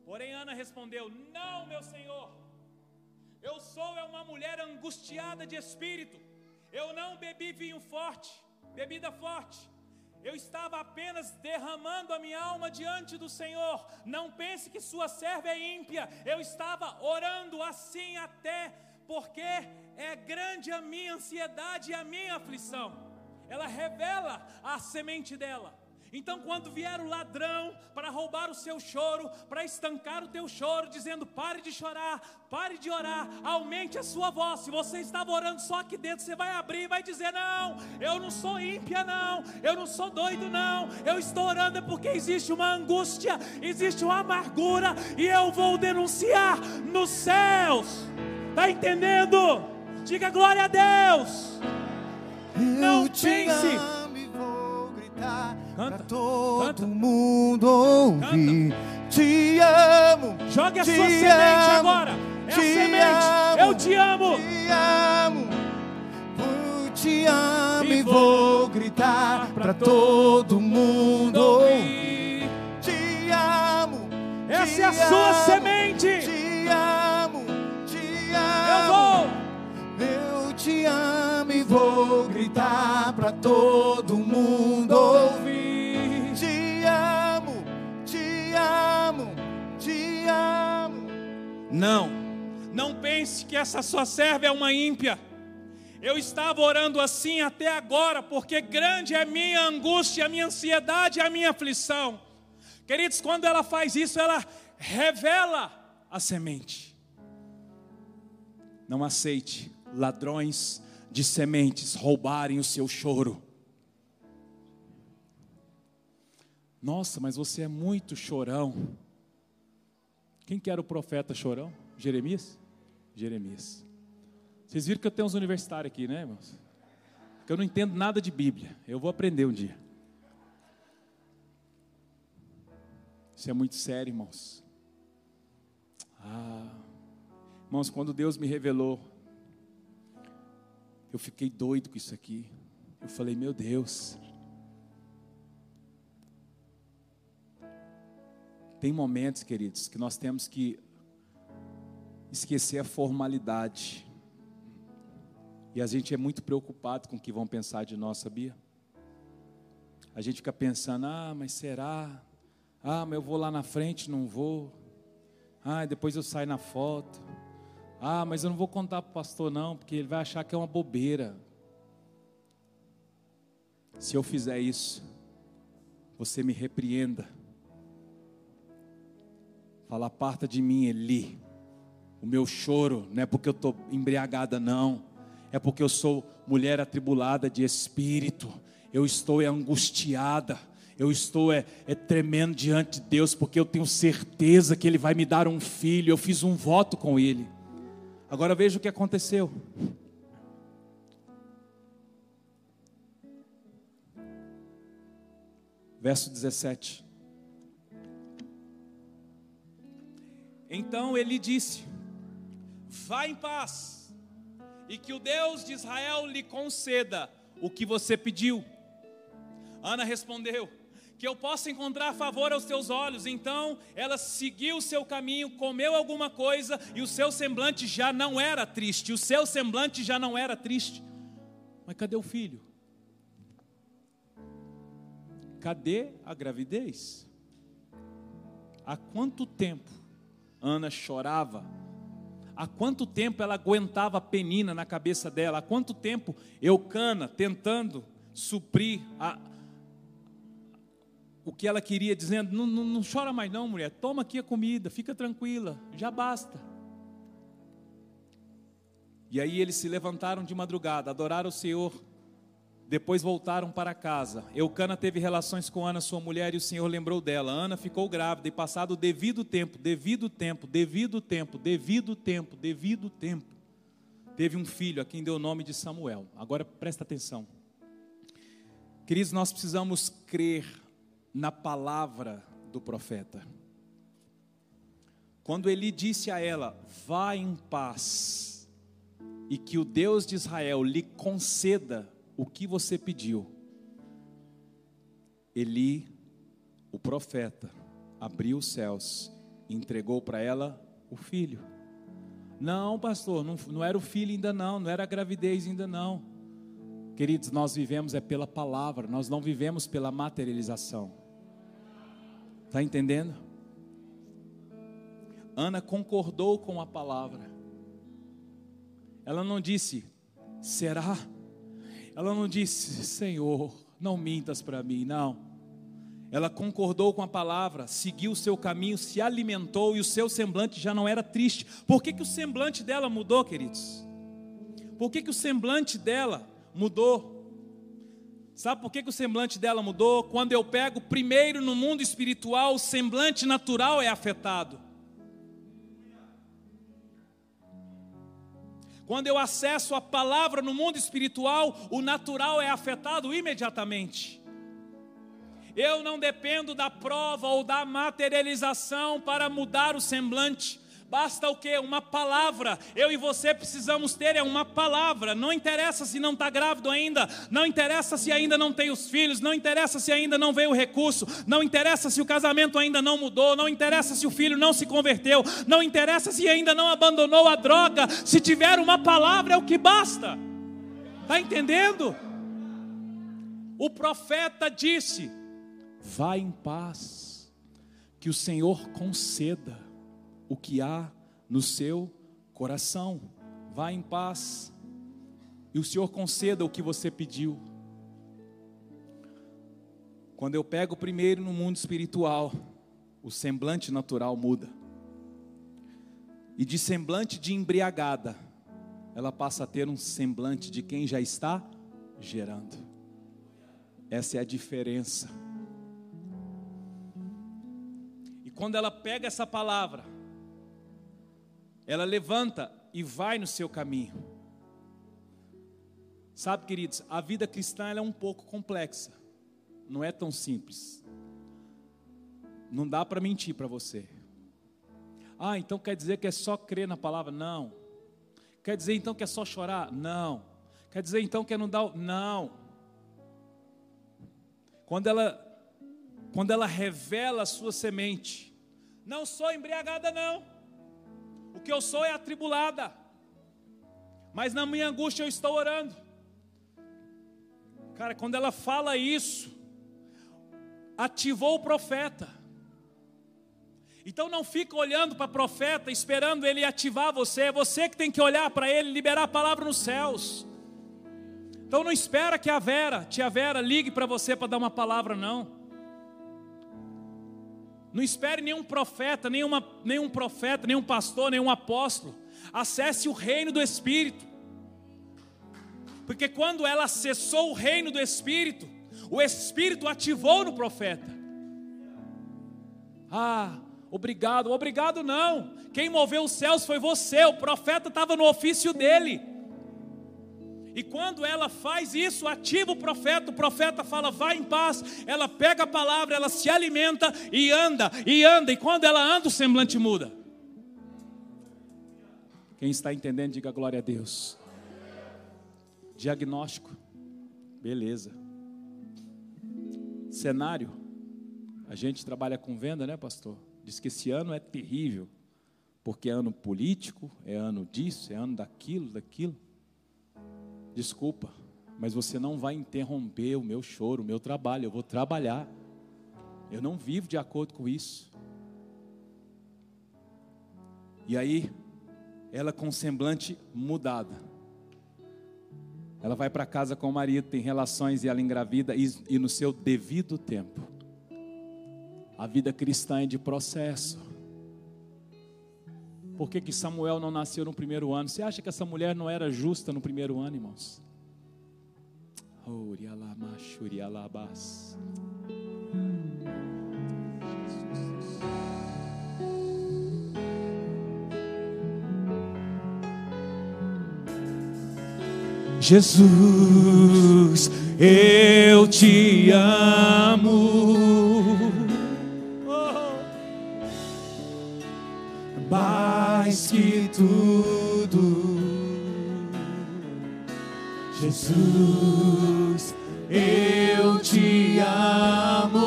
Porém, Ana respondeu: Não, meu senhor. Eu sou é uma mulher angustiada de espírito. Eu não bebi vinho forte, bebida forte. Eu estava apenas derramando a minha alma diante do Senhor. Não pense que sua serva é ímpia. Eu estava orando assim até porque é grande a minha ansiedade e a minha aflição. Ela revela a semente dela. Então, quando vier o ladrão para roubar o seu choro, para estancar o teu choro, dizendo: pare de chorar, pare de orar, aumente a sua voz. Se você estava orando só aqui dentro, você vai abrir e vai dizer: não, eu não sou ímpia, não, eu não sou doido, não, eu estou orando porque existe uma angústia, existe uma amargura, e eu vou denunciar nos céus. Está entendendo? Diga glória a Deus. Não Eu te pense. amo e vou gritar Canta, pra todo canta. mundo ouvir. Te amo. Jogue a sua semente amo, agora. É a te semente. amo, Eu te amo. Te amo. Eu te amo E vou vou gritar pra todo mundo ouvir. Te amo. Essa te é a sua semente. Amo e vou gritar pra todo mundo ouvir. Te amo, te amo, te amo. Não, não pense que essa sua serva é uma ímpia. Eu estava orando assim até agora, porque grande é a minha angústia, a minha ansiedade, a minha aflição. Queridos, quando ela faz isso, ela revela a semente. Não aceite ladrões de sementes roubarem o seu choro. Nossa, mas você é muito chorão. Quem que era o profeta chorão? Jeremias? Jeremias. Vocês viram que eu tenho uns universitários aqui, né, irmãos? Que eu não entendo nada de Bíblia. Eu vou aprender um dia. Isso é muito sério, irmãos. Ah, irmãos, quando Deus me revelou, eu fiquei doido com isso aqui. Eu falei, meu Deus. Tem momentos, queridos, que nós temos que esquecer a formalidade. E a gente é muito preocupado com o que vão pensar de nós, sabia? A gente fica pensando, ah, mas será? Ah, mas eu vou lá na frente, não vou. Ah, depois eu saio na foto. Ah, mas eu não vou contar para o pastor não, porque ele vai achar que é uma bobeira. Se eu fizer isso, você me repreenda. Fala, aparta de mim, Eli. O meu choro não é porque eu estou embriagada, não. É porque eu sou mulher atribulada de espírito. Eu estou angustiada eu estou é, é, tremendo diante de Deus, porque eu tenho certeza que Ele vai me dar um filho. Eu fiz um voto com Ele. Agora veja o que aconteceu. Verso 17. Então ele disse: Vá em paz, e que o Deus de Israel lhe conceda o que você pediu. Ana respondeu: que eu possa encontrar favor aos teus olhos. Então ela seguiu o seu caminho, comeu alguma coisa e o seu semblante já não era triste. O seu semblante já não era triste. Mas cadê o filho? Cadê a gravidez? Há quanto tempo Ana chorava? Há quanto tempo ela aguentava a penina na cabeça dela? Há quanto tempo Eucana tentando suprir a, o que ela queria, dizendo: não, não, não chora mais, não, mulher, toma aqui a comida, fica tranquila, já basta. E aí eles se levantaram de madrugada, adoraram o Senhor, depois voltaram para casa. Eucana teve relações com Ana, sua mulher, e o Senhor lembrou dela. Ana ficou grávida e passado o devido tempo, devido tempo, devido tempo, devido tempo, devido tempo, teve um filho a quem deu o nome de Samuel. Agora presta atenção. Queridos, nós precisamos crer na palavra do profeta. Quando ele disse a ela: Vá em paz, e que o Deus de Israel lhe conceda o que você pediu. Eli, o profeta, abriu os céus e entregou para ela o filho. Não, pastor, não, não era o filho ainda não, não era a gravidez ainda não. Queridos, nós vivemos é pela palavra, nós não vivemos pela materialização. Está entendendo? Ana concordou com a palavra. Ela não disse, será? Ela não disse, Senhor, não mintas para mim, não. Ela concordou com a palavra, seguiu o seu caminho, se alimentou e o seu semblante já não era triste. Por que, que o semblante dela mudou, queridos? Por que, que o semblante dela mudou? Sabe por que, que o semblante dela mudou? Quando eu pego primeiro no mundo espiritual, o semblante natural é afetado. Quando eu acesso a palavra no mundo espiritual, o natural é afetado imediatamente. Eu não dependo da prova ou da materialização para mudar o semblante. Basta o que? Uma palavra. Eu e você precisamos ter é uma palavra. Não interessa se não está grávido ainda, não interessa se ainda não tem os filhos, não interessa se ainda não veio o recurso, não interessa se o casamento ainda não mudou, não interessa se o filho não se converteu, não interessa se ainda não abandonou a droga. Se tiver uma palavra é o que basta. Está entendendo? O profeta disse: Vá em paz, que o Senhor conceda o que há no seu coração. Vá em paz e o Senhor conceda o que você pediu. Quando eu pego primeiro no mundo espiritual, o semblante natural muda. E de semblante de embriagada, ela passa a ter um semblante de quem já está gerando. Essa é a diferença. quando ela pega essa palavra, ela levanta e vai no seu caminho. Sabe, queridos, a vida cristã é um pouco complexa, não é tão simples. Não dá para mentir para você. Ah, então quer dizer que é só crer na palavra? Não. Quer dizer então que é só chorar? Não. Quer dizer então que é não dar. Não. Quando ela, quando ela revela a sua semente, não sou embriagada, não. Que eu sou é atribulada. Mas na minha angústia eu estou orando. Cara, quando ela fala isso, ativou o profeta. Então não fica olhando para o profeta, esperando ele ativar você, é você que tem que olhar para ele, liberar a palavra nos céus. Então não espera que a Vera, tia Vera, ligue para você para dar uma palavra, não. Não espere nenhum profeta, nenhuma, nenhum profeta, nenhum pastor, nenhum apóstolo. Acesse o reino do Espírito. Porque quando ela acessou o reino do Espírito, o Espírito ativou no profeta. Ah, Obrigado, obrigado não. Quem moveu os céus foi você, o profeta estava no ofício dele. E quando ela faz isso, ativa o profeta, o profeta fala, vai em paz. Ela pega a palavra, ela se alimenta e anda, e anda. E quando ela anda, o semblante muda. Quem está entendendo, diga glória a Deus. Diagnóstico, beleza. Cenário, a gente trabalha com venda, né, pastor? Diz que esse ano é terrível, porque é ano político, é ano disso, é ano daquilo, daquilo. Desculpa, mas você não vai interromper o meu choro, o meu trabalho. Eu vou trabalhar. Eu não vivo de acordo com isso. E aí, ela com semblante mudada. Ela vai para casa com o marido, tem relações e ela engravida, e, e no seu devido tempo a vida cristã é de processo. Por que, que Samuel não nasceu no primeiro ano? Você acha que essa mulher não era justa no primeiro ano, irmãos? Jesus, eu te amo. Mais que tudo. Jesus, eu te amo.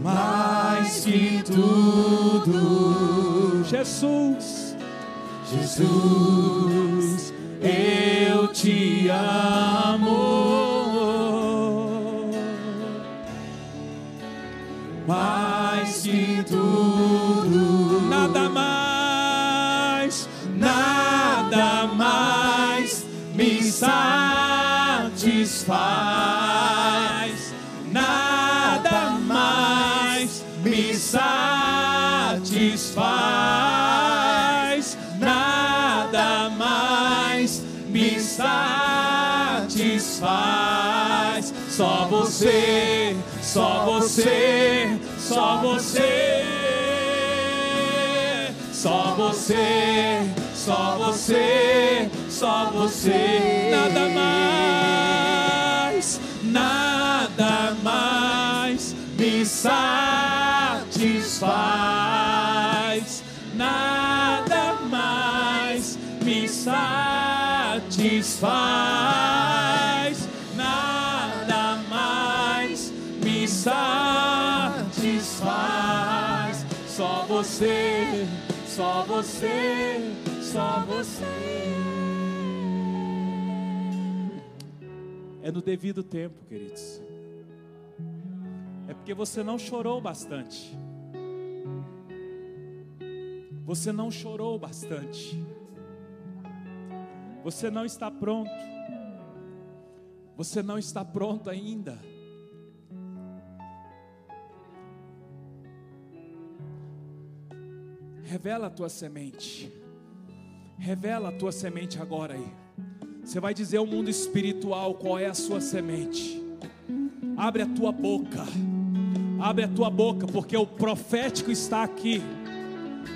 Mais que tudo. Jesus, Jesus, só você, só você, só você, só você, só você, nada mais, nada mais me satisfaz, nada mais me satisfaz. Você, só você, só você. É no devido tempo, queridos. É porque você não chorou bastante. Você não chorou bastante. Você não está pronto. Você não está pronto ainda. Revela a tua semente. Revela a tua semente agora aí. Você vai dizer ao mundo espiritual qual é a sua semente. Abre a tua boca. Abre a tua boca, porque o profético está aqui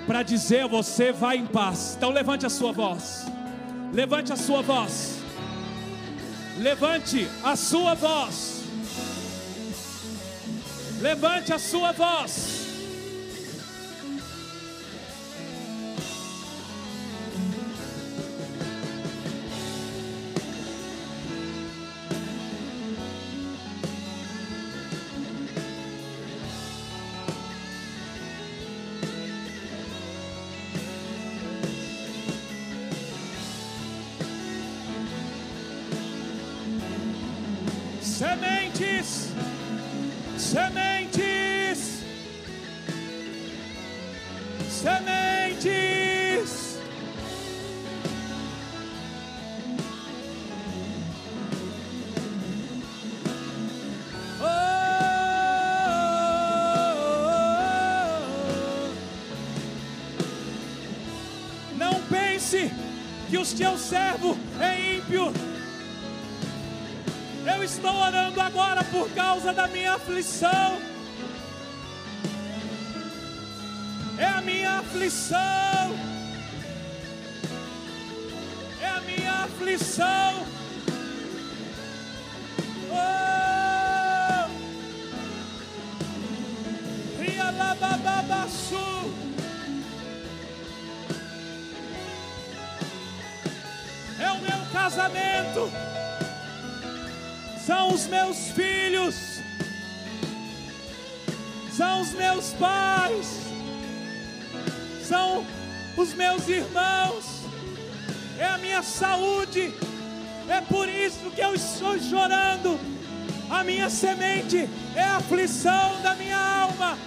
para dizer: você vai em paz. Então levante a sua voz. Levante a sua voz. Levante a sua voz. Levante a sua voz. Pense que o teu servo é ímpio. Eu estou orando agora por causa da minha aflição. É a minha aflição. É a minha aflição. Casamento. São os meus filhos, são os meus pais, são os meus irmãos, é a minha saúde, é por isso que eu estou chorando. A minha semente é a aflição da minha alma.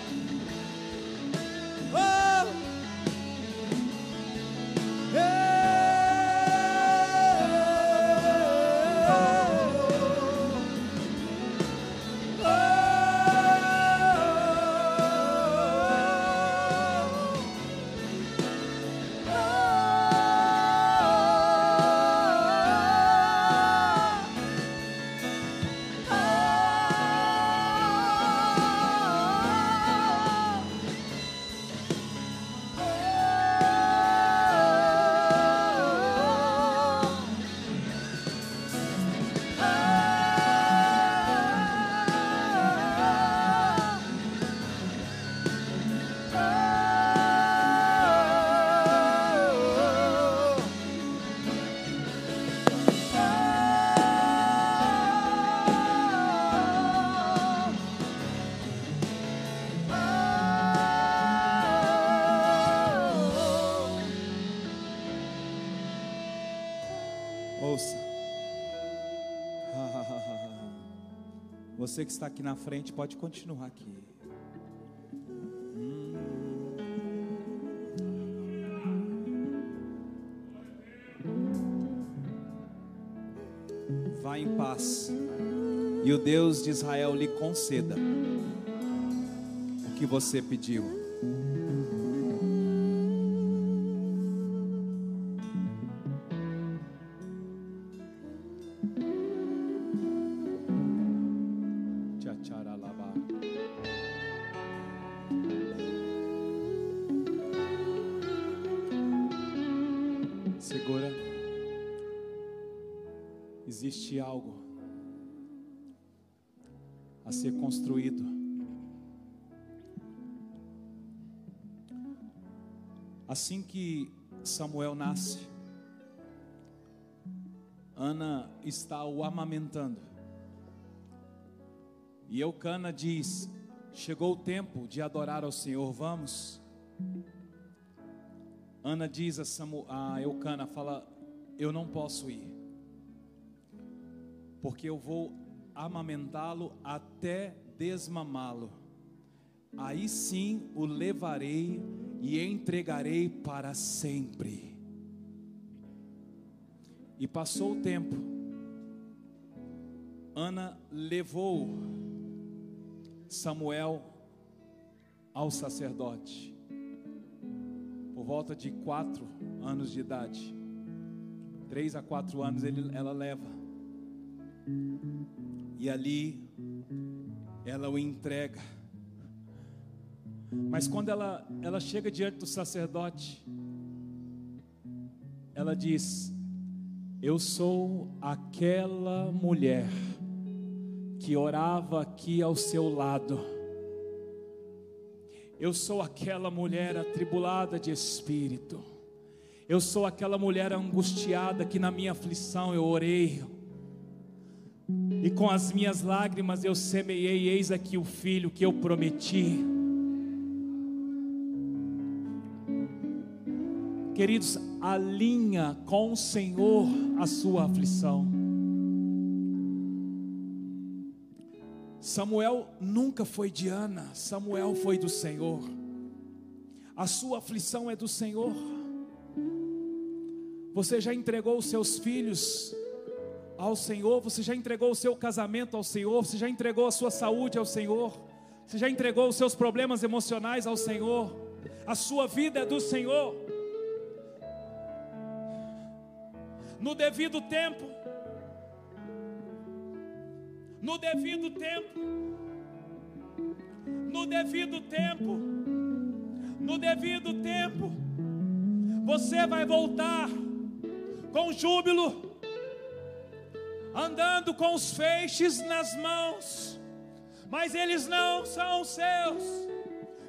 Você que está aqui na frente pode continuar aqui. Vá em paz. E o Deus de Israel lhe conceda o que você pediu. O amamentando. E Eucana diz: Chegou o tempo de adorar ao Senhor, vamos. Ana diz a, Samu, a Eucana: Fala, eu não posso ir, porque eu vou amamentá-lo até desmamá-lo. Aí sim o levarei e entregarei para sempre. E passou o tempo. Ana levou Samuel ao sacerdote, por volta de quatro anos de idade, três a quatro anos ele, ela leva, e ali ela o entrega. Mas quando ela, ela chega diante do sacerdote, ela diz: Eu sou aquela mulher que orava aqui ao seu lado. Eu sou aquela mulher atribulada de espírito. Eu sou aquela mulher angustiada que na minha aflição eu orei. E com as minhas lágrimas eu semeei, eis aqui o filho que eu prometi. Queridos, alinha com o Senhor a sua aflição. Samuel nunca foi de Ana, Samuel foi do Senhor. A sua aflição é do Senhor. Você já entregou os seus filhos ao Senhor, você já entregou o seu casamento ao Senhor, você já entregou a sua saúde ao Senhor, você já entregou os seus problemas emocionais ao Senhor, a sua vida é do Senhor. No devido tempo, no devido tempo, no devido tempo, no devido tempo, você vai voltar com júbilo, andando com os feixes nas mãos, mas eles não são seus.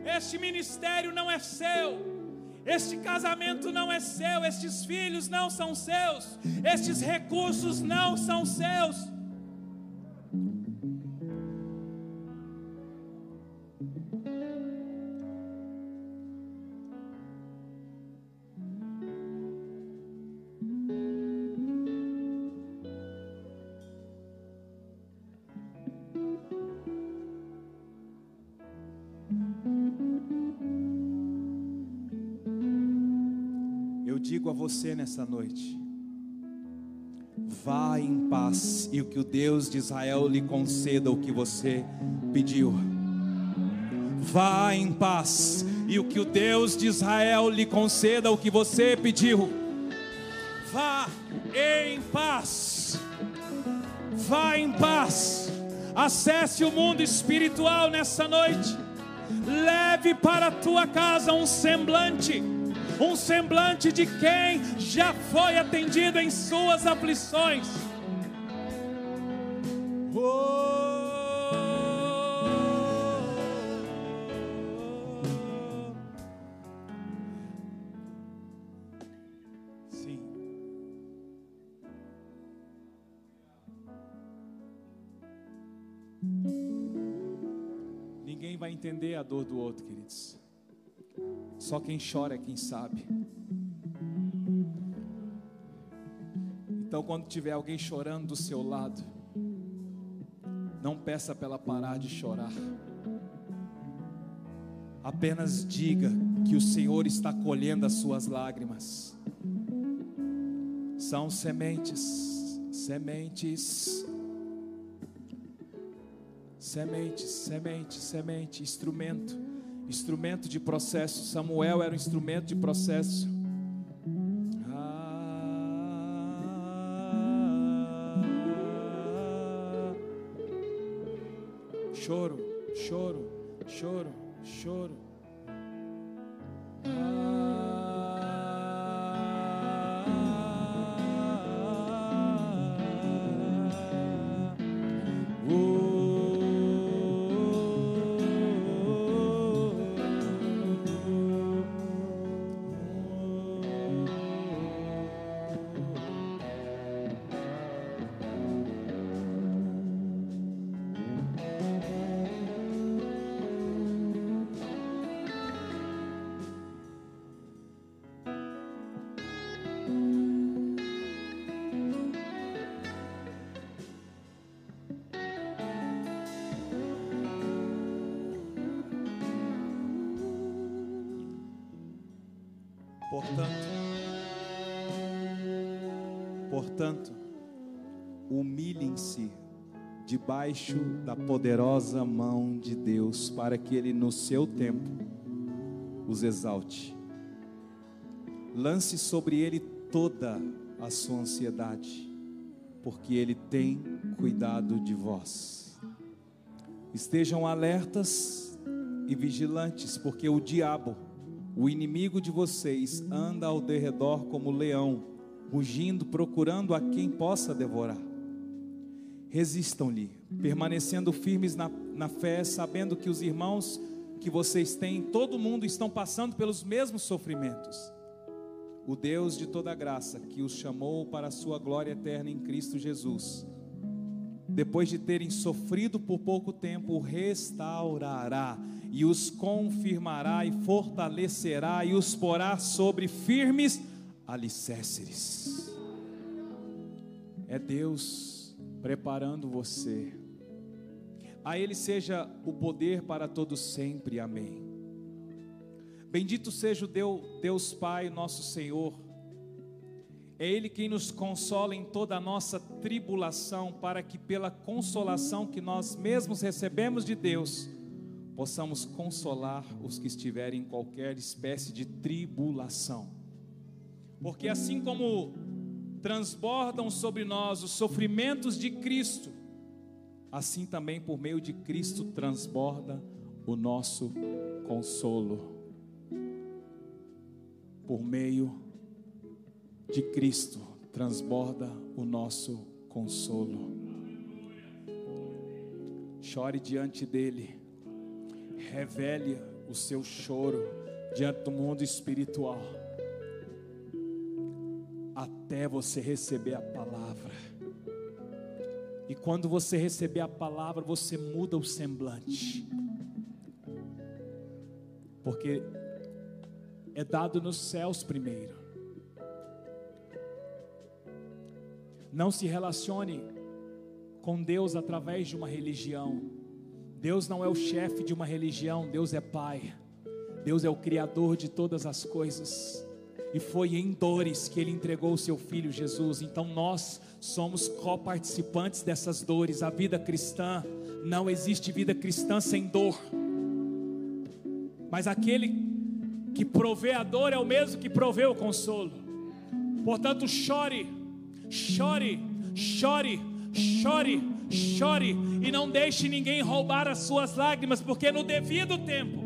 Este ministério não é seu. Este casamento não é seu, estes filhos não são seus, estes recursos não são seus. Você nessa noite: vá em paz e o que o Deus de Israel lhe conceda o que você pediu. Vá em paz e o que o Deus de Israel lhe conceda o que você pediu. Vá em paz. Vá em paz. Acesse o mundo espiritual nessa noite. Leve para a tua casa um semblante um semblante de quem já foi atendido em suas aflições. Sim. Ninguém vai entender a dor do outro, queridos. Só quem chora é quem sabe. Então, quando tiver alguém chorando do seu lado, não peça para ela parar de chorar. Apenas diga que o Senhor está colhendo as suas lágrimas. São sementes, sementes, sementes, semente, semente, instrumento instrumento de processo. Samuel era um instrumento de processo. Ah, choro, choro, choro, choro. Portanto, portanto, humilhem-se debaixo da poderosa mão de Deus, para que Ele, no seu tempo, os exalte. Lance sobre Ele toda a sua ansiedade, porque Ele tem cuidado de vós. Estejam alertas e vigilantes, porque o diabo, o inimigo de vocês, anda ao derredor como leão, rugindo, procurando a quem possa devorar. Resistam-lhe, permanecendo firmes na, na fé, sabendo que os irmãos que vocês têm, todo mundo estão passando pelos mesmos sofrimentos. O Deus de toda graça, que os chamou para a sua glória eterna em Cristo Jesus, depois de terem sofrido por pouco tempo, restaurará e os confirmará e fortalecerá e os porá sobre firmes alicerces. É Deus preparando você. A Ele seja o poder para todos sempre. Amém. Bendito seja o Deus Pai, nosso Senhor é Ele quem nos consola em toda a nossa tribulação, para que, pela consolação que nós mesmos recebemos de Deus, possamos consolar os que estiverem em qualquer espécie de tribulação. Porque assim como transbordam sobre nós os sofrimentos de Cristo, assim também por meio de Cristo transborda o nosso consolo. Por meio de Cristo transborda o nosso consolo. Chore diante dele, revele o seu choro diante do mundo espiritual, até você receber a palavra. E quando você receber a palavra, você muda o semblante, porque é dado nos céus primeiro. Não se relacione com Deus através de uma religião. Deus não é o chefe de uma religião, Deus é Pai. Deus é o Criador de todas as coisas. E foi em dores que Ele entregou o seu Filho Jesus. Então nós somos coparticipantes dessas dores. A vida cristã, não existe vida cristã sem dor. Mas aquele que provê a dor é o mesmo que provê o consolo. Portanto, chore Chore, chore, chore, chore e não deixe ninguém roubar as suas lágrimas, porque no devido tempo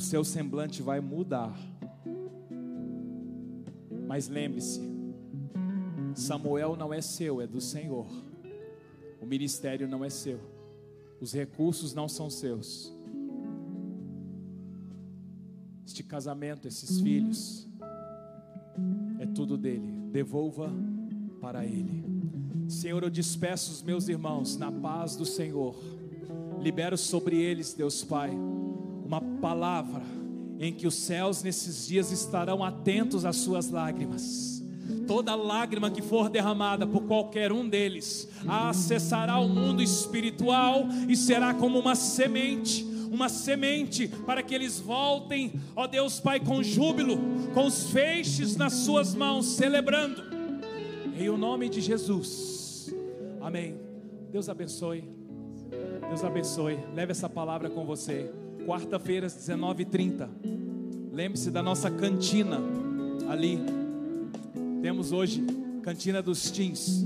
o seu semblante vai mudar. Mas lembre-se, Samuel não é seu, é do Senhor. O ministério não é seu. Os recursos não são seus. Este casamento, esses filhos, é tudo dele. Devolva para ele. Senhor, eu despeço os meus irmãos na paz do Senhor. Libero sobre eles, Deus Pai, uma palavra em que os céus nesses dias estarão atentos às suas lágrimas. Toda lágrima que for derramada por qualquer um deles acessará o mundo espiritual e será como uma semente uma semente para que eles voltem, ó Deus Pai, com júbilo, com os feixes nas suas mãos, celebrando, em o nome de Jesus, amém. Deus abençoe, Deus abençoe, leve essa palavra com você. Quarta-feira, às 19h30, lembre-se da nossa cantina ali. Temos hoje cantina dos teens.